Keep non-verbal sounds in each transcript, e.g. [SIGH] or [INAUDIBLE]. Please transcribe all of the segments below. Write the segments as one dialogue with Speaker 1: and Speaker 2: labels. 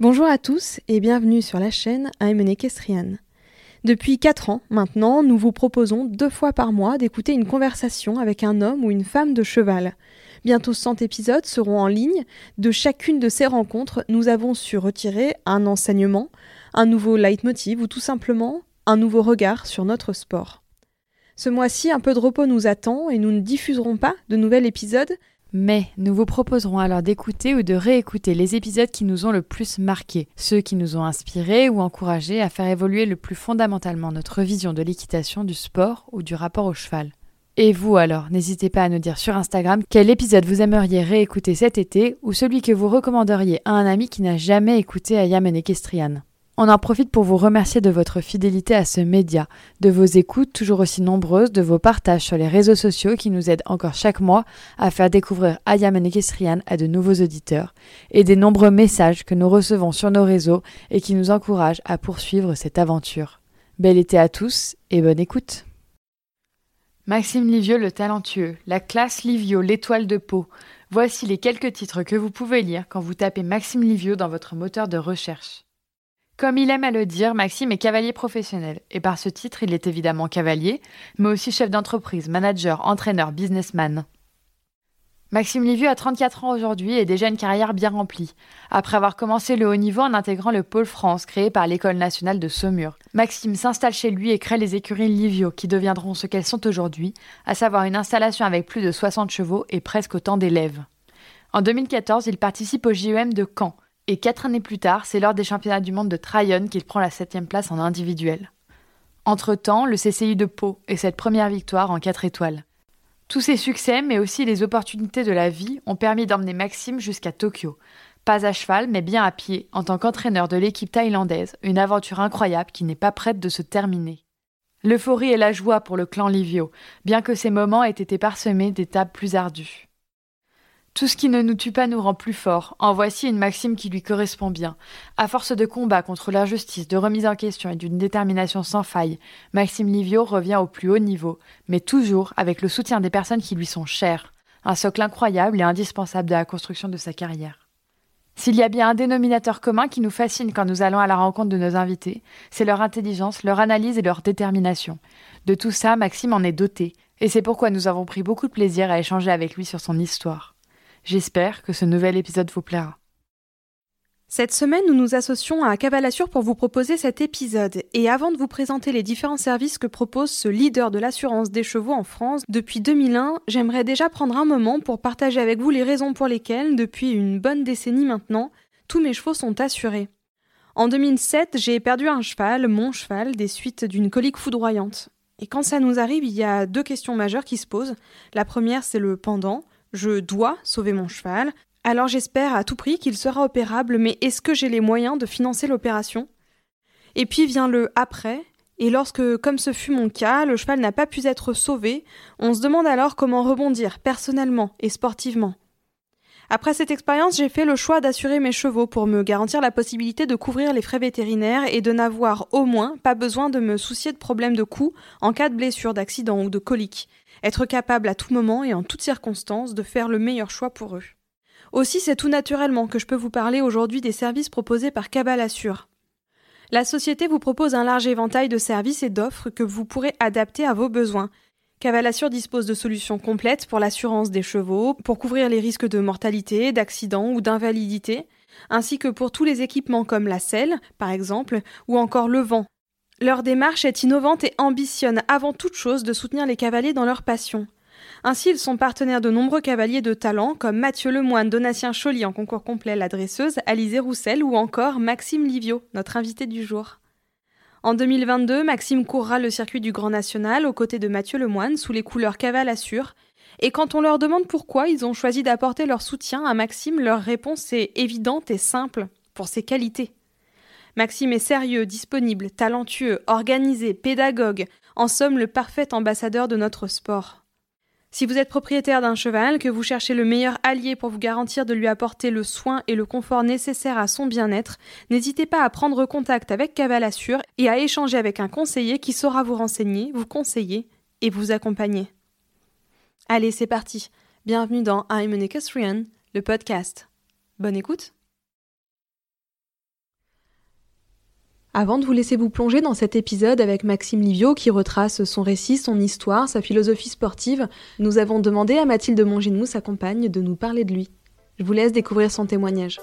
Speaker 1: Bonjour à tous et bienvenue sur la chaîne I'm Equestrian. Depuis 4 ans maintenant, nous vous proposons deux fois par mois d'écouter une conversation avec un homme ou une femme de cheval. Bientôt 100 épisodes seront en ligne. De chacune de ces rencontres, nous avons su retirer un enseignement, un nouveau leitmotiv ou tout simplement un nouveau regard sur notre sport. Ce mois-ci, un peu de repos nous attend et nous ne diffuserons pas de nouvel épisode,
Speaker 2: mais nous vous proposerons alors d'écouter ou de réécouter les épisodes qui nous ont le plus marqués, ceux qui nous ont inspirés ou encouragés à faire évoluer le plus fondamentalement notre vision de l'équitation, du sport ou du rapport au cheval. Et vous alors, n'hésitez pas à nous dire sur Instagram quel épisode vous aimeriez réécouter cet été ou celui que vous recommanderiez à un ami qui n'a jamais écouté Ayam Equestrian. On en profite pour vous remercier de votre fidélité à ce média, de vos écoutes toujours aussi nombreuses, de vos partages sur les réseaux sociaux qui nous aident encore chaque mois à faire découvrir Ayam Equestrian à de nouveaux auditeurs, et des nombreux messages que nous recevons sur nos réseaux et qui nous encouragent à poursuivre cette aventure. Bel été à tous et bonne écoute! Maxime Livieux le talentueux, la classe Livio l'étoile de peau. Voici les quelques titres que vous pouvez lire quand vous tapez Maxime Livieux dans votre moteur de recherche. Comme il aime à le dire, Maxime est cavalier professionnel, et par ce titre, il est évidemment cavalier, mais aussi chef d'entreprise, manager, entraîneur, businessman. Maxime Livieux a 34 ans aujourd'hui et déjà une carrière bien remplie. Après avoir commencé le haut niveau en intégrant le pôle France créé par l'École nationale de Saumur, Maxime s'installe chez lui et crée les écuries Livio qui deviendront ce qu'elles sont aujourd'hui, à savoir une installation avec plus de 60 chevaux et presque autant d'élèves. En 2014, il participe au JEM de Caen et quatre années plus tard, c'est lors des championnats du monde de Tryon qu'il prend la septième place en individuel. Entre-temps, le CCI de Pau et cette première victoire en 4 étoiles. Tous ces succès, mais aussi les opportunités de la vie, ont permis d'emmener Maxime jusqu'à Tokyo. Pas à cheval, mais bien à pied, en tant qu'entraîneur de l'équipe thaïlandaise, une aventure incroyable qui n'est pas prête de se terminer. L'euphorie et la joie pour le clan Livio, bien que ces moments aient été parsemés d'étapes plus ardues. Tout ce qui ne nous tue pas nous rend plus forts. En voici une maxime qui lui correspond bien. À force de combat contre l'injustice, de remise en question et d'une détermination sans faille, Maxime Livio revient au plus haut niveau, mais toujours avec le soutien des personnes qui lui sont chères. Un socle incroyable et indispensable de la construction de sa carrière. S'il y a bien un dénominateur commun qui nous fascine quand nous allons à la rencontre de nos invités, c'est leur intelligence, leur analyse et leur détermination. De tout ça, Maxime en est doté, et c'est pourquoi nous avons pris beaucoup de plaisir à échanger avec lui sur son histoire. J'espère que ce nouvel épisode vous plaira.
Speaker 1: Cette semaine, nous nous associons à Cavalassure pour vous proposer cet épisode. Et avant de vous présenter les différents services que propose ce leader de l'assurance des chevaux en France depuis 2001, j'aimerais déjà prendre un moment pour partager avec vous les raisons pour lesquelles, depuis une bonne décennie maintenant, tous mes chevaux sont assurés. En 2007, j'ai perdu un cheval, mon cheval, des suites d'une colique foudroyante. Et quand ça nous arrive, il y a deux questions majeures qui se posent. La première, c'est le pendant. Je dois sauver mon cheval, alors j'espère à tout prix qu'il sera opérable, mais est-ce que j'ai les moyens de financer l'opération? Et puis vient le après, et lorsque, comme ce fut mon cas, le cheval n'a pas pu être sauvé, on se demande alors comment rebondir personnellement et sportivement. Après cette expérience, j'ai fait le choix d'assurer mes chevaux pour me garantir la possibilité de couvrir les frais vétérinaires et de n'avoir au moins pas besoin de me soucier de problèmes de coups en cas de blessure, d'accident ou de colique être capable à tout moment et en toutes circonstances de faire le meilleur choix pour eux. Aussi, c'est tout naturellement que je peux vous parler aujourd'hui des services proposés par Cabal Assure. La société vous propose un large éventail de services et d'offres que vous pourrez adapter à vos besoins. Cavalassure dispose de solutions complètes pour l'assurance des chevaux, pour couvrir les risques de mortalité, d'accident ou d'invalidité, ainsi que pour tous les équipements comme la selle, par exemple, ou encore le vent. Leur démarche est innovante et ambitionne avant toute chose de soutenir les cavaliers dans leur passion. Ainsi, ils sont partenaires de nombreux cavaliers de talent comme Mathieu Lemoine, Donatien Choly en concours complet, la dresseuse, Alizé Roussel ou encore Maxime Livio, notre invité du jour. En 2022, Maxime courra le circuit du Grand National aux côtés de Mathieu Lemoine sous les couleurs Cavale Assure. Et quand on leur demande pourquoi ils ont choisi d'apporter leur soutien à Maxime, leur réponse est évidente et simple pour ses qualités. Maxime est sérieux, disponible, talentueux, organisé, pédagogue, en somme le parfait ambassadeur de notre sport. Si vous êtes propriétaire d'un cheval, que vous cherchez le meilleur allié pour vous garantir de lui apporter le soin et le confort nécessaires à son bien-être, n'hésitez pas à prendre contact avec Cavalassure et à échanger avec un conseiller qui saura vous renseigner, vous conseiller et vous accompagner. Allez, c'est parti. Bienvenue dans I'm an Equestrian, le podcast. Bonne écoute. Avant de vous laisser vous plonger dans cet épisode avec Maxime Livio qui retrace son récit, son histoire, sa philosophie sportive, nous avons demandé à Mathilde Monginou, sa compagne, de nous parler de lui. Je vous laisse découvrir son témoignage.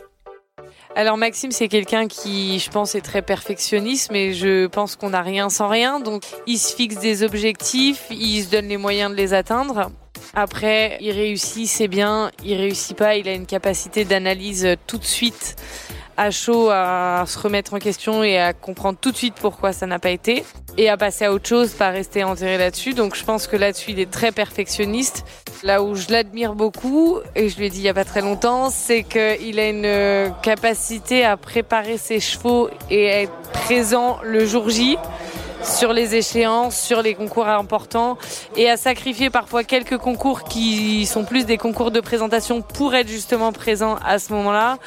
Speaker 3: Alors Maxime, c'est quelqu'un qui, je pense, est très perfectionniste, mais je pense qu'on n'a rien sans rien. Donc il se fixe des objectifs, il se donne les moyens de les atteindre. Après, il réussit, c'est bien. Il réussit pas, il a une capacité d'analyse tout de suite à chaud à se remettre en question et à comprendre tout de suite pourquoi ça n'a pas été et à passer à autre chose, pas rester enterré là-dessus. Donc je pense que là-dessus, il est très perfectionniste. Là où je l'admire beaucoup, et je lui ai dit il y a pas très longtemps, c'est qu'il a une capacité à préparer ses chevaux et à être présent le jour J sur les échéances, sur les concours importants et à sacrifier parfois quelques concours qui sont plus des concours de présentation pour être justement présent à ce moment-là.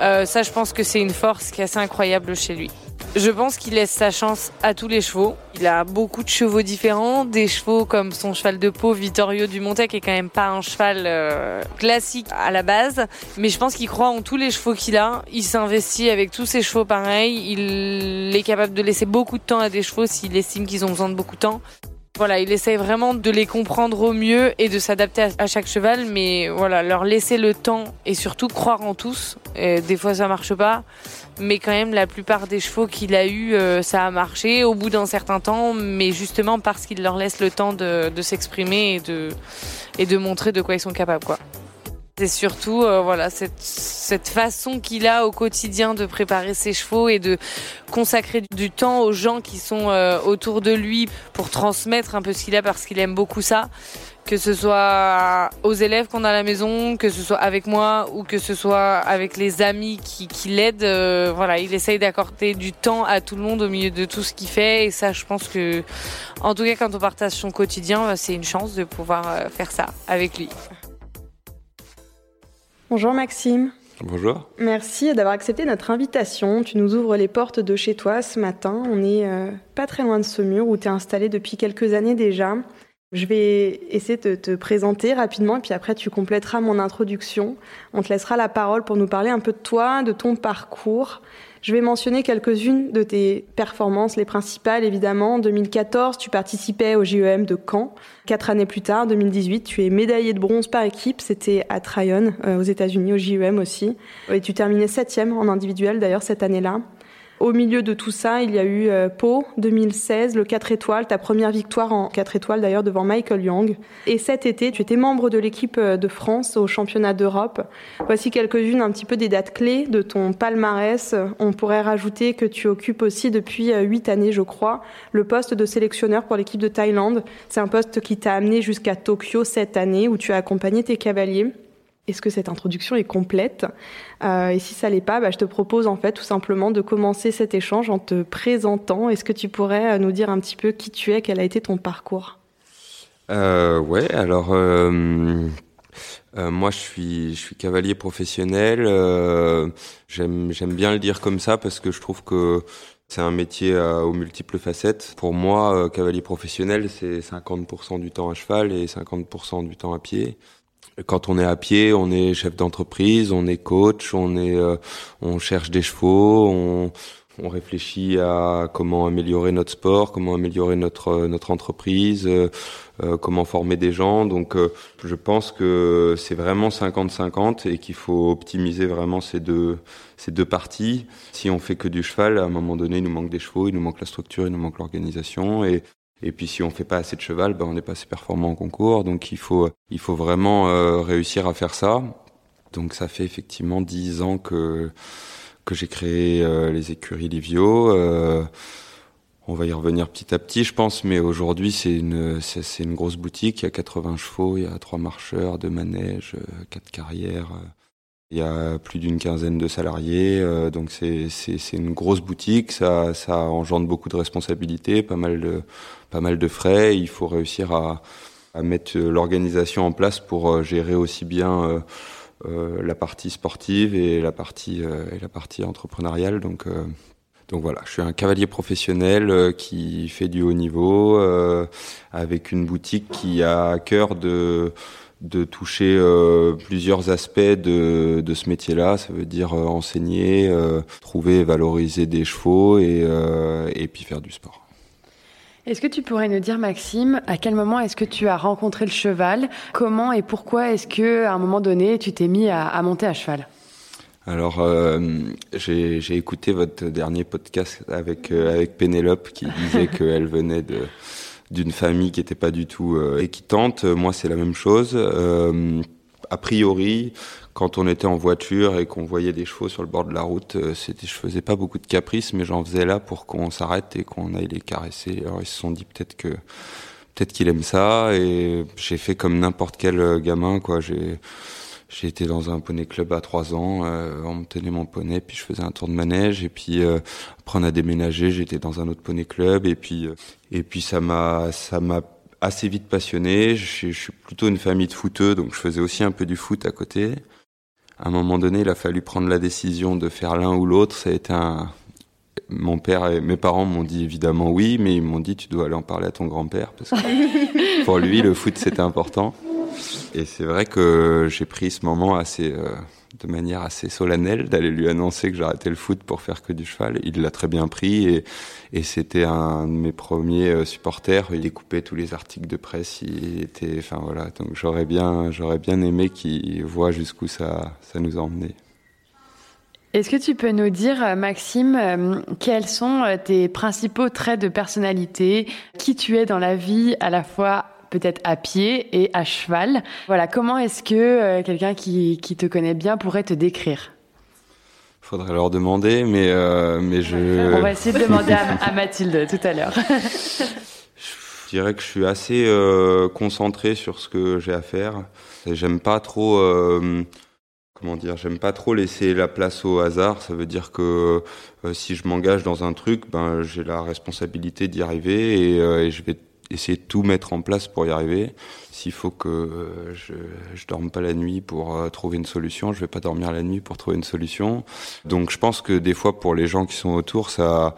Speaker 3: Euh, ça, je pense que c'est une force qui est assez incroyable chez lui. Je pense qu'il laisse sa chance à tous les chevaux. Il a beaucoup de chevaux différents, des chevaux comme son cheval de peau Vittorio Dumontet qui est quand même pas un cheval euh, classique à la base, mais je pense qu'il croit en tous les chevaux qu'il a. Il s'investit avec tous ses chevaux pareil. Il est capable de laisser beaucoup de temps à des chevaux s'il estime qu'ils ont besoin de beaucoup de temps. Voilà, il essaye vraiment de les comprendre au mieux et de s'adapter à chaque cheval, mais voilà, leur laisser le temps et surtout croire en tous. Des fois, ça marche pas, mais quand même, la plupart des chevaux qu'il a eu, euh, ça a marché au bout d'un certain temps, mais justement parce qu'il leur laisse le temps de, de s'exprimer et de, et de montrer de quoi ils sont capables, quoi. C'est surtout euh, voilà cette, cette façon qu'il a au quotidien de préparer ses chevaux et de consacrer du temps aux gens qui sont euh, autour de lui pour transmettre un peu ce qu'il a parce qu'il aime beaucoup ça. Que ce soit aux élèves qu'on a à la maison, que ce soit avec moi ou que ce soit avec les amis qui, qui l'aident. euh, voilà, il essaye d'accorder du temps à tout le monde au milieu de tout ce qu'il fait. Et ça, je pense que, en tout cas, quand on partage son quotidien, c'est une chance de pouvoir euh, faire ça avec lui.
Speaker 1: Bonjour Maxime.
Speaker 4: Bonjour.
Speaker 1: Merci d'avoir accepté notre invitation. Tu nous ouvres les portes de chez toi ce matin. On est euh, pas très loin de ce mur où tu es installé depuis quelques années déjà. Je vais essayer de te présenter rapidement et puis après tu compléteras mon introduction. On te laissera la parole pour nous parler un peu de toi, de ton parcours. Je vais mentionner quelques-unes de tes performances, les principales évidemment. En 2014, tu participais au JEM de Caen. Quatre années plus tard, 2018, tu es médaillé de bronze par équipe. C'était à Tryon, euh, aux États-Unis, au JEM aussi. Et tu terminais septième en individuel d'ailleurs cette année-là. Au milieu de tout ça, il y a eu euh, Pau 2016, le 4 étoiles, ta première victoire en 4 étoiles d'ailleurs devant Michael Young. Et cet été, tu étais membre de l'équipe euh, de France au championnat d'Europe. Voici quelques-unes un petit peu des dates clés de ton palmarès. On pourrait rajouter que tu occupes aussi depuis 8 années, je crois, le poste de sélectionneur pour l'équipe de Thaïlande. C'est un poste qui t'a amené jusqu'à Tokyo cette année où tu as accompagné tes cavaliers. Est-ce que cette introduction est complète euh, Et si ça l'est pas, bah, je te propose en fait tout simplement de commencer cet échange en te présentant. Est-ce que tu pourrais euh, nous dire un petit peu qui tu es, quel a été ton parcours?
Speaker 4: Euh, Ouais, alors euh, moi je suis cavalier professionnel. J'aime bien le dire comme ça parce que je trouve que c'est un métier aux multiples facettes. Pour moi, cavalier professionnel, c'est 50% du temps à cheval et 50% du temps à pied. Quand on est à pied, on est chef d'entreprise, on est coach, on est, euh, on cherche des chevaux, on, on réfléchit à comment améliorer notre sport, comment améliorer notre notre entreprise. Euh, comment former des gens. Donc, je pense que c'est vraiment 50-50 et qu'il faut optimiser vraiment ces deux ces deux parties. Si on fait que du cheval, à un moment donné, il nous manque des chevaux, il nous manque la structure, il nous manque l'organisation et et puis si on fait pas assez de cheval, ben on n'est pas assez performant en concours. Donc il faut il faut vraiment réussir à faire ça. Donc ça fait effectivement dix ans que que j'ai créé euh, les écuries Livio. Euh, on va y revenir petit à petit, je pense, mais aujourd'hui c'est une c'est une grosse boutique. Il y a 80 chevaux, il y a trois marcheurs, deux manèges, euh, quatre carrières. Il y a plus d'une quinzaine de salariés, donc c'est une grosse boutique. Ça engendre beaucoup de responsabilités, pas mal de frais. Il faut réussir à mettre l'organisation en place pour gérer aussi bien euh, la partie sportive et la partie euh, entrepreneuriale. Donc euh, donc voilà, je suis un cavalier professionnel qui fait du haut niveau, avec une boutique qui a à cœur de de toucher plusieurs aspects de, de ce métier-là. Ça veut dire enseigner, trouver et valoriser des chevaux et, et puis faire du sport.
Speaker 2: Est-ce que tu pourrais nous dire, Maxime, à quel moment est-ce que tu as rencontré le cheval? Comment et pourquoi est-ce que, à un moment donné, tu t'es mis à, monter à cheval?
Speaker 4: Alors, euh, j'ai écouté votre dernier podcast avec euh, avec Pénélope qui disait [LAUGHS] qu'elle venait de d'une famille qui n'était pas du tout euh, équitante. Moi, c'est la même chose. a priori, quand on était en voiture et qu'on voyait des chevaux sur le bord de la route, euh, c'était, je faisais pas beaucoup de caprices, mais j'en faisais là pour qu'on s'arrête et qu'on aille les caresser. Alors ils se sont dit peut-être que peut-être qu'il aime ça et j'ai fait comme n'importe quel euh, gamin quoi. J'ai j'ai été dans un poney club à trois ans, euh, on me tenait mon poney, puis je faisais un tour de manège, et puis après on a déménagé, j'étais dans un autre poney club, et puis et puis ça m'a ça m'a assez vite passionné. Je, je, suis plutôt une famille de footeux, donc je faisais aussi un peu du foot à côté à un moment donné, il a fallu prendre la décision de faire l'un ou l'autre. Ça a été un. Mon père et mes parents m'ont dit évidemment oui, mais ils m'ont dit tu dois aller en parler à ton grand-père parce que [LAUGHS] pour lui le foot c'était important. Et c'est vrai que j'ai pris ce moment euh, de manière assez solennelle d'aller lui annoncer que j'arrêtais le foot pour faire que du cheval. Il l'a très bien pris et, c'était un de mes premiers euh, supporters. Il découpait tous les articles de presse. Il était, enfin voilà. Donc j'aurais bien, j'aurais bien aimé qu'il voit jusqu'où ça, ça nous a emmené.
Speaker 2: Est-ce que tu peux nous dire, euh, Maxime, quels sont tes principaux traits de personnalité, qui tu es dans la vie à la fois peut-être à pied et à cheval. Voilà, comment est-ce que euh, quelqu'un qui, qui, te connaît bien pourrait te décrire?
Speaker 4: Faudrait leur demander, mais, euh, mais je...
Speaker 2: On va essayer de demander à, Mathilde tout à l'heure. [LAUGHS]
Speaker 4: je dirais que je suis assez euh, concentré sur ce que j'ai à faire. J'aime pas trop... comment dire, j'aime pas trop laisser la place au hasard. Ça veut dire que si je m'engage dans un truc, ben j'ai la responsabilité d'y arriver et, et, je vais essayer de tout mettre en place pour y arriver. S'il faut que euh, je, je dorme pas la nuit pour euh, trouver une solution, je vais pas dormir la nuit pour trouver une solution. Donc je pense que des fois pour les gens qui sont autour, ça,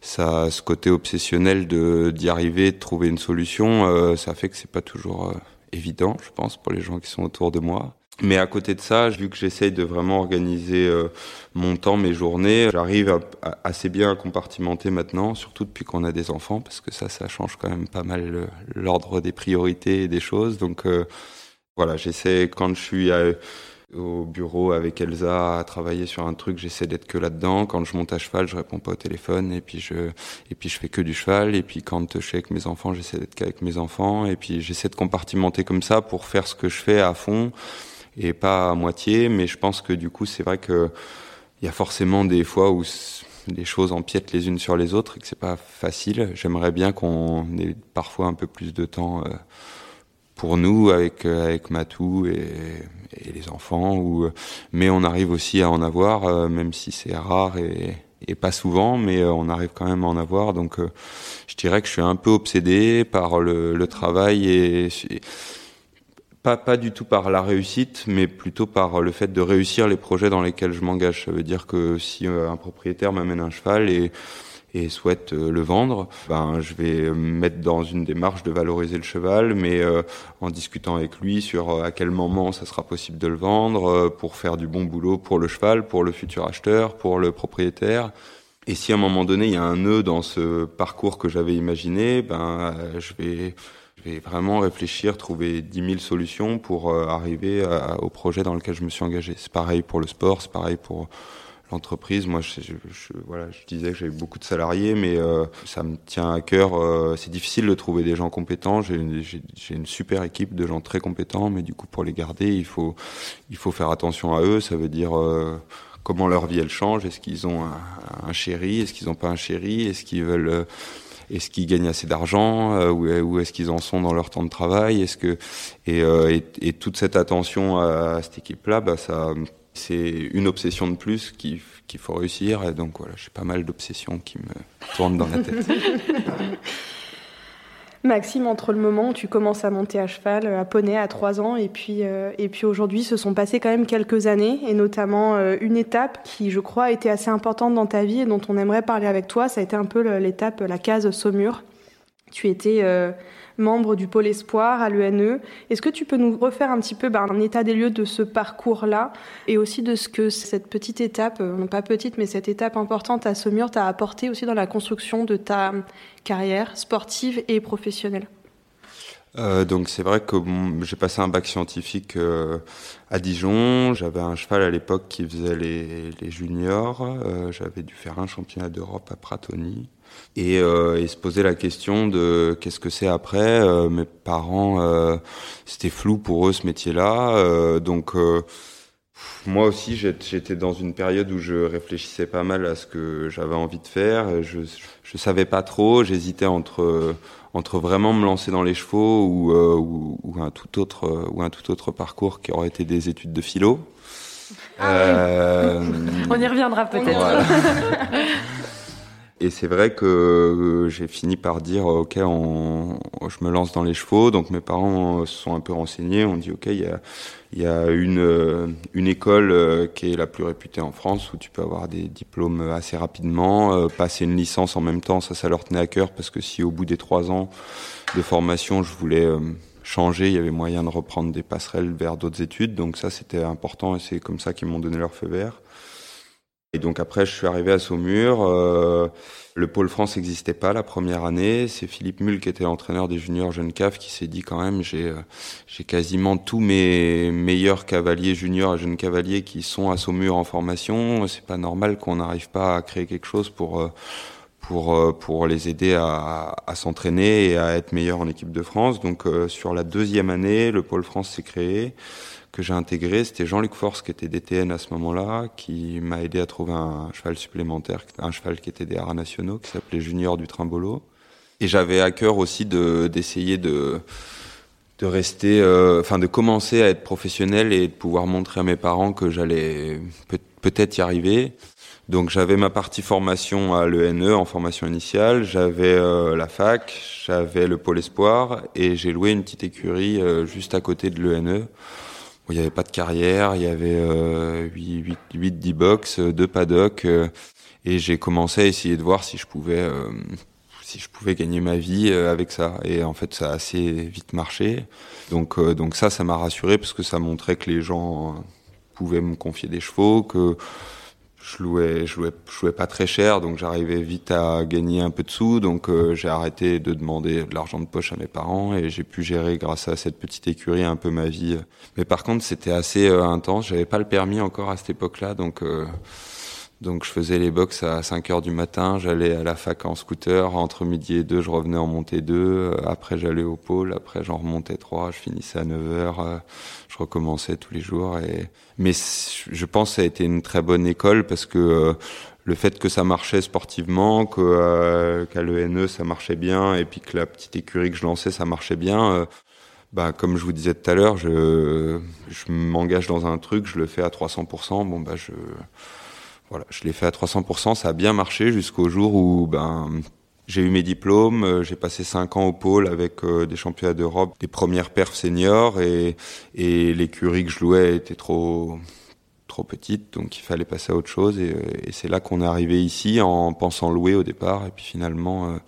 Speaker 4: ça, ce côté obsessionnel de d'y arriver, de trouver une solution, euh, ça fait que c'est pas toujours évident, je pense, pour les gens qui sont autour de moi. Mais à côté de ça, vu que j'essaye de vraiment organiser euh, mon temps, mes journées, j'arrive assez bien à compartimenter maintenant, surtout depuis qu'on a des enfants, parce que ça, ça change quand même pas mal l'ordre des priorités et des choses. Donc euh, voilà, j'essaie quand je suis au bureau avec Elsa à travailler sur un truc, j'essaie d'être que là-dedans. Quand je monte à cheval, je réponds pas au téléphone et puis je et puis je fais que du cheval. Et puis quand je suis avec mes enfants, j'essaie d'être qu'avec mes enfants. Et puis j'essaie de compartimenter comme ça pour faire ce que je fais à fond et pas à moitié, mais je pense que du coup, c'est vrai que il y a forcément des fois où les choses empiètent les unes sur les autres et que c'est pas facile. J'aimerais bien qu'on ait parfois un peu plus de temps euh, pour nous avec euh, Matou et, les enfants ou mais on arrive aussi à en avoir euh, même si c'est rare et, pas souvent mais on arrive quand même à en avoir donc je dirais que je suis un peu obsédé par le, travail et pas, pas du tout par la réussite, mais plutôt par le fait de réussir les projets dans lesquels je m'engage. Ça veut dire que si euh, un propriétaire m'amène un cheval et, et souhaite euh, le vendre, ben je vais me mettre dans une démarche de valoriser le cheval, mais euh, en discutant avec lui sur à quel moment ça sera possible de le vendre pour faire du bon boulot pour le cheval, pour le futur acheteur, pour le propriétaire. Et si à un moment donné il y a un nœud dans ce parcours que j'avais imaginé, ben je vais vais vraiment réfléchir, trouver 10 000 solutions pour euh, arriver au projet dans lequel je me suis engagé. C'est pareil pour le sport, c'est pareil pour l'entreprise. Moi, je, voilà, je disais que j'avais beaucoup de salariés, mais euh, ça me tient à cœur. euh, c'est difficile de trouver des gens compétents. J'ai une, super équipe de gens très compétents, mais du coup, pour les garder, il faut, il faut faire attention à eux. Ça veut dire comment leur vie elle change. Est-ce qu'ils ont un, un chéri? Est-ce qu'ils n'ont pas un chéri? Est-ce qu'ils veulent est-ce qu'ils gagnent assez d'argent euh, Où, est-ce qu'ils en sont dans leur temps de travail Est-ce que et, euh, et, toute cette attention à, cette équipe-là, bah ça, c'est une obsession de plus qu'il qu'il faut réussir. Et donc voilà, j'ai pas mal d'obsessions qui me tournent dans la tête. [LAUGHS]
Speaker 1: Maxime, entre le moment où tu commences à monter à cheval, euh, à poney à 3 ans, et puis, euh, et puis aujourd'hui, se sont passées quand même quelques années, et notamment euh, une étape qui, je crois, a été assez importante dans ta vie et dont on aimerait parler avec toi. Ça a été un peu l'étape, la case Saumur. Tu étais euh, membre du pôle espoir à l'ENE. Est-ce que tu peux nous refaire un petit peu ben, un état des lieux de ce parcours-là et aussi de ce que cette petite étape, euh, non pas petite, mais cette étape importante à Saumur t'a apporté aussi dans la construction de ta carrière sportive et professionnelle?
Speaker 4: Euh, donc c'est vrai que j'ai passé un bac scientifique euh, à Dijon. J'avais un cheval à l'époque qui faisait les, juniors. J'avais dû faire un championnat d'Europe à Pratoni. Et, euh, et se poser la question de qu'est-ce que c'est après. Euh, mes parents, euh, c'était flou pour eux ce métier-là. Donc moi aussi, j'étais dans une période où je réfléchissais pas mal à ce que j'avais envie de faire. Je, je savais pas trop. J'hésitais entre entre vraiment me lancer dans les chevaux ou, ou, ou un tout autre ou un tout autre parcours qui aurait été des études de philo. Euh, [LAUGHS]
Speaker 2: On y reviendra peut-être.
Speaker 4: voilà. [LAUGHS] Et c'est vrai que euh, j'ai fini par dire ok, on, je me lance dans les chevaux. Donc mes parents euh, se sont un peu renseignés. On dit ok, il y a, une euh, école euh, qui est la plus réputée en France où tu peux avoir des diplômes assez rapidement, euh, passer une licence en même temps. Ça, ça leur tenait à cœur parce que si au bout des trois ans de formation, je voulais euh, changer, il y avait moyen de reprendre des passerelles vers d'autres études. Donc ça, c'était important et c'est comme ça qu'ils m'ont donné leur feu vert. Et donc après, je suis arrivé à Saumur. Euh, le pôle France n'existait pas la première année. C'est Philippe Mull qui était l'entraîneur des juniors jeunes CAF qui s'est dit quand même, j'ai euh, j'ai quasiment tous mes meilleurs cavaliers juniors et jeunes cavaliers qui sont à Saumur en formation. C'est pas normal qu'on n'arrive pas à créer quelque chose pour euh, pour pour les aider à, à s'entraîner et à être meilleurs en équipe de France. Donc sur la deuxième année, le pôle France s'est créé que j'ai intégré, c'était Jean-Luc Force qui était DTN à ce moment-là, qui m'a aidé à trouver un cheval supplémentaire, un cheval qui était des haras nationaux, qui s'appelait Junior du Trimbolo. Et j'avais à cœur aussi de d'essayer de rester, euh, enfin de commencer à être professionnel et de pouvoir montrer à mes parents que j'allais peut- peut-être y arriver. Donc j'avais ma partie formation à l'ENE en formation initiale, j'avais euh, la fac, j'avais le pôle espoir et j'ai loué une petite écurie euh, juste à côté de l'ENE. Il n'y avait pas de carrière, il y avait euh, 8, 8, 10 box, 2 paddocks euh, et j'ai commencé à essayer de voir si je pouvais euh, si je pouvais gagner ma vie euh, avec ça et en fait ça a assez vite marché. Donc euh, donc ça ça m'a rassuré parce que ça montrait que les gens euh, pouvaient me confier des chevaux que je louais, je louais, je louais pas très cher, donc j'arrivais vite à gagner un peu de sous. Donc euh, j'ai arrêté de demander de l'argent de poche à mes parents et j'ai pu gérer grâce à cette petite écurie un peu ma vie. Mais par contre, c'était assez euh, intense. J'avais pas le permis encore à cette époque-là, donc euh, donc je faisais les box à 5 heures du matin. J'allais à la fac en scooter. Entre midi et deux, je revenais en montée 2. Après, j'allais au pôle. Après, j'en remontais 3. Je finissais à 9 heures. Euh, Je recommençais tous les jours. Mais je pense que ça a été une très bonne école parce que euh, le fait que ça marchait sportivement, euh, qu'à l'ENE ça marchait bien, et puis que la petite écurie que je lançais ça marchait bien. Euh, bah, comme je vous disais tout à l'heure, je, je m'engage dans un truc, je le fais à 300%. Bon, bah, je, je l'ai fait à 300%. Ça a bien marché jusqu'au jour où, ben, j'ai eu mes diplômes. euh, J'ai passé cinq ans au pôle avec euh, des championnats d'Europe, des premières perfs seniors, et, l'écurie que je louais était trop, petite, donc il fallait passer à autre chose. Et, et c'est là qu'on est arrivé ici en pensant louer au départ, et puis finalement. euh,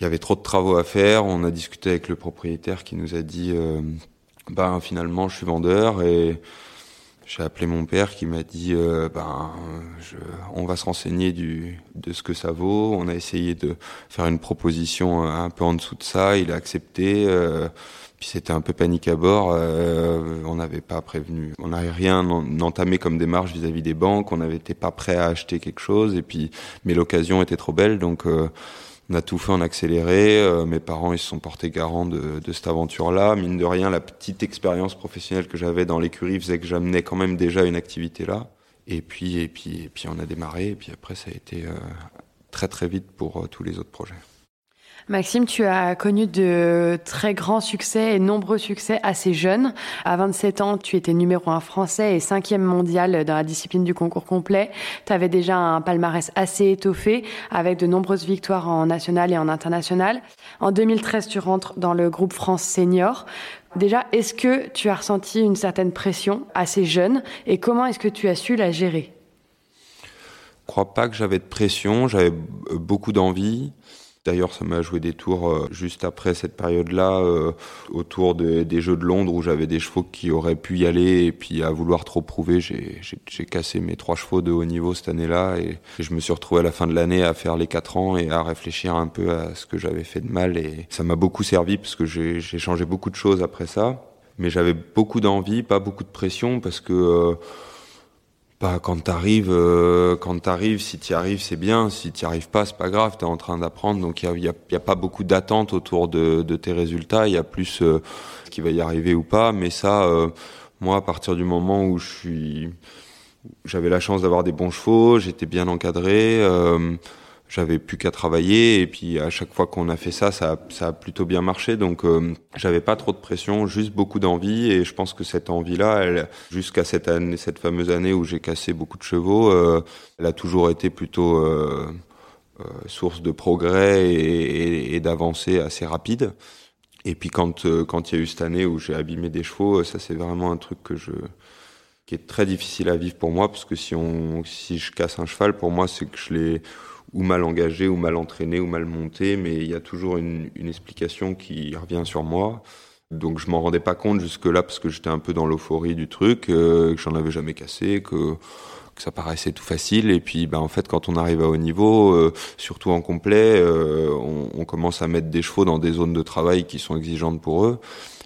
Speaker 4: il y avait trop de travaux à faire. On a discuté avec le propriétaire qui nous a dit, euh, ben finalement, je suis vendeur et j'ai appelé mon père qui m'a dit euh, ben je, on va se renseigner du de ce que ça vaut. On a essayé de faire une proposition un peu en dessous de ça. Il a accepté. Euh, puis c'était un peu panique à bord. Euh, on n'avait pas prévenu. On n'avait rien entamé comme démarche vis-à-vis des banques. On n'avait été pas prêt à acheter quelque chose. Et puis mais l'occasion était trop belle donc. On a tout fait en accéléré. Euh, mes parents ils se sont portés garants de, cette aventure-là. Mine de rien, la petite expérience professionnelle que j'avais dans l'écurie faisait que j'amenais quand même déjà une activité là. Et puis et puis et puis on a démarré. Et puis après ça a été euh, très très vite pour euh, tous les autres projets.
Speaker 2: Maxime, tu as connu de très grands succès et nombreux succès assez jeunes. À 27 ans, tu étais numéro un français et cinquième mondial dans la discipline du concours complet. Tu avais déjà un palmarès assez étoffé avec de nombreuses victoires en national et en international. En 2013, tu rentres dans le groupe France Senior. Déjà, est-ce que tu as ressenti une certaine pression assez jeune et comment est-ce que tu as su la gérer?
Speaker 4: Je crois pas que j'avais de pression, j'avais beaucoup d'envie. D'ailleurs, ça m'a joué des tours euh, juste après cette période-là, euh, autour de, des Jeux de Londres, où j'avais des chevaux qui auraient pu y aller, et puis à vouloir trop prouver, j'ai cassé mes trois chevaux de haut niveau cette année-là, et, je me suis retrouvé à la fin de l'année à faire les quatre ans et à réfléchir un peu à ce que j'avais fait de mal, et ça m'a beaucoup servi parce que j'ai changé beaucoup de choses après ça, mais j'avais beaucoup d'envie, pas beaucoup de pression, parce que euh, quand t'arrives, euh, quand t'arrives, si t'y arrives, c'est bien. Si t'y arrives pas, c'est pas grave. T'es en train d'apprendre, donc il y a, pas beaucoup d'attente autour de, tes résultats. Il y a plus euh, qui va y arriver ou pas. Mais ça, euh, moi, à partir du moment où je suis, j'avais la chance d'avoir des bons chevaux, j'étais bien encadré. J'avais plus qu'à travailler et puis à chaque fois qu'on a fait ça, ça, ça a plutôt bien marché. Donc euh, j'avais pas trop de pression, juste beaucoup d'envie et je pense que cette envie-là, jusqu'à cette année, cette fameuse année où j'ai cassé beaucoup de chevaux, euh, elle a toujours été plutôt euh, source de progrès et, et, d'avancée assez rapide. Et puis quand quand il y a eu cette année où j'ai abîmé des chevaux, ça c'est vraiment un truc que je qui est très difficile à vivre pour moi parce que si on si je casse un cheval, pour moi c'est que je l'ai ou mal engagé, ou mal entraîné, ou mal monté, mais il y a toujours une, explication qui revient sur moi. Donc je m'en rendais pas compte jusque-là parce que j'étais un peu dans l'euphorie du truc, euh, que j'en avais jamais cassé, que, que, ça paraissait tout facile. Et puis ben, en fait quand on arrive à haut niveau, euh, surtout en complet, euh, on, on, commence à mettre des chevaux dans des zones de travail qui sont exigeantes pour eux.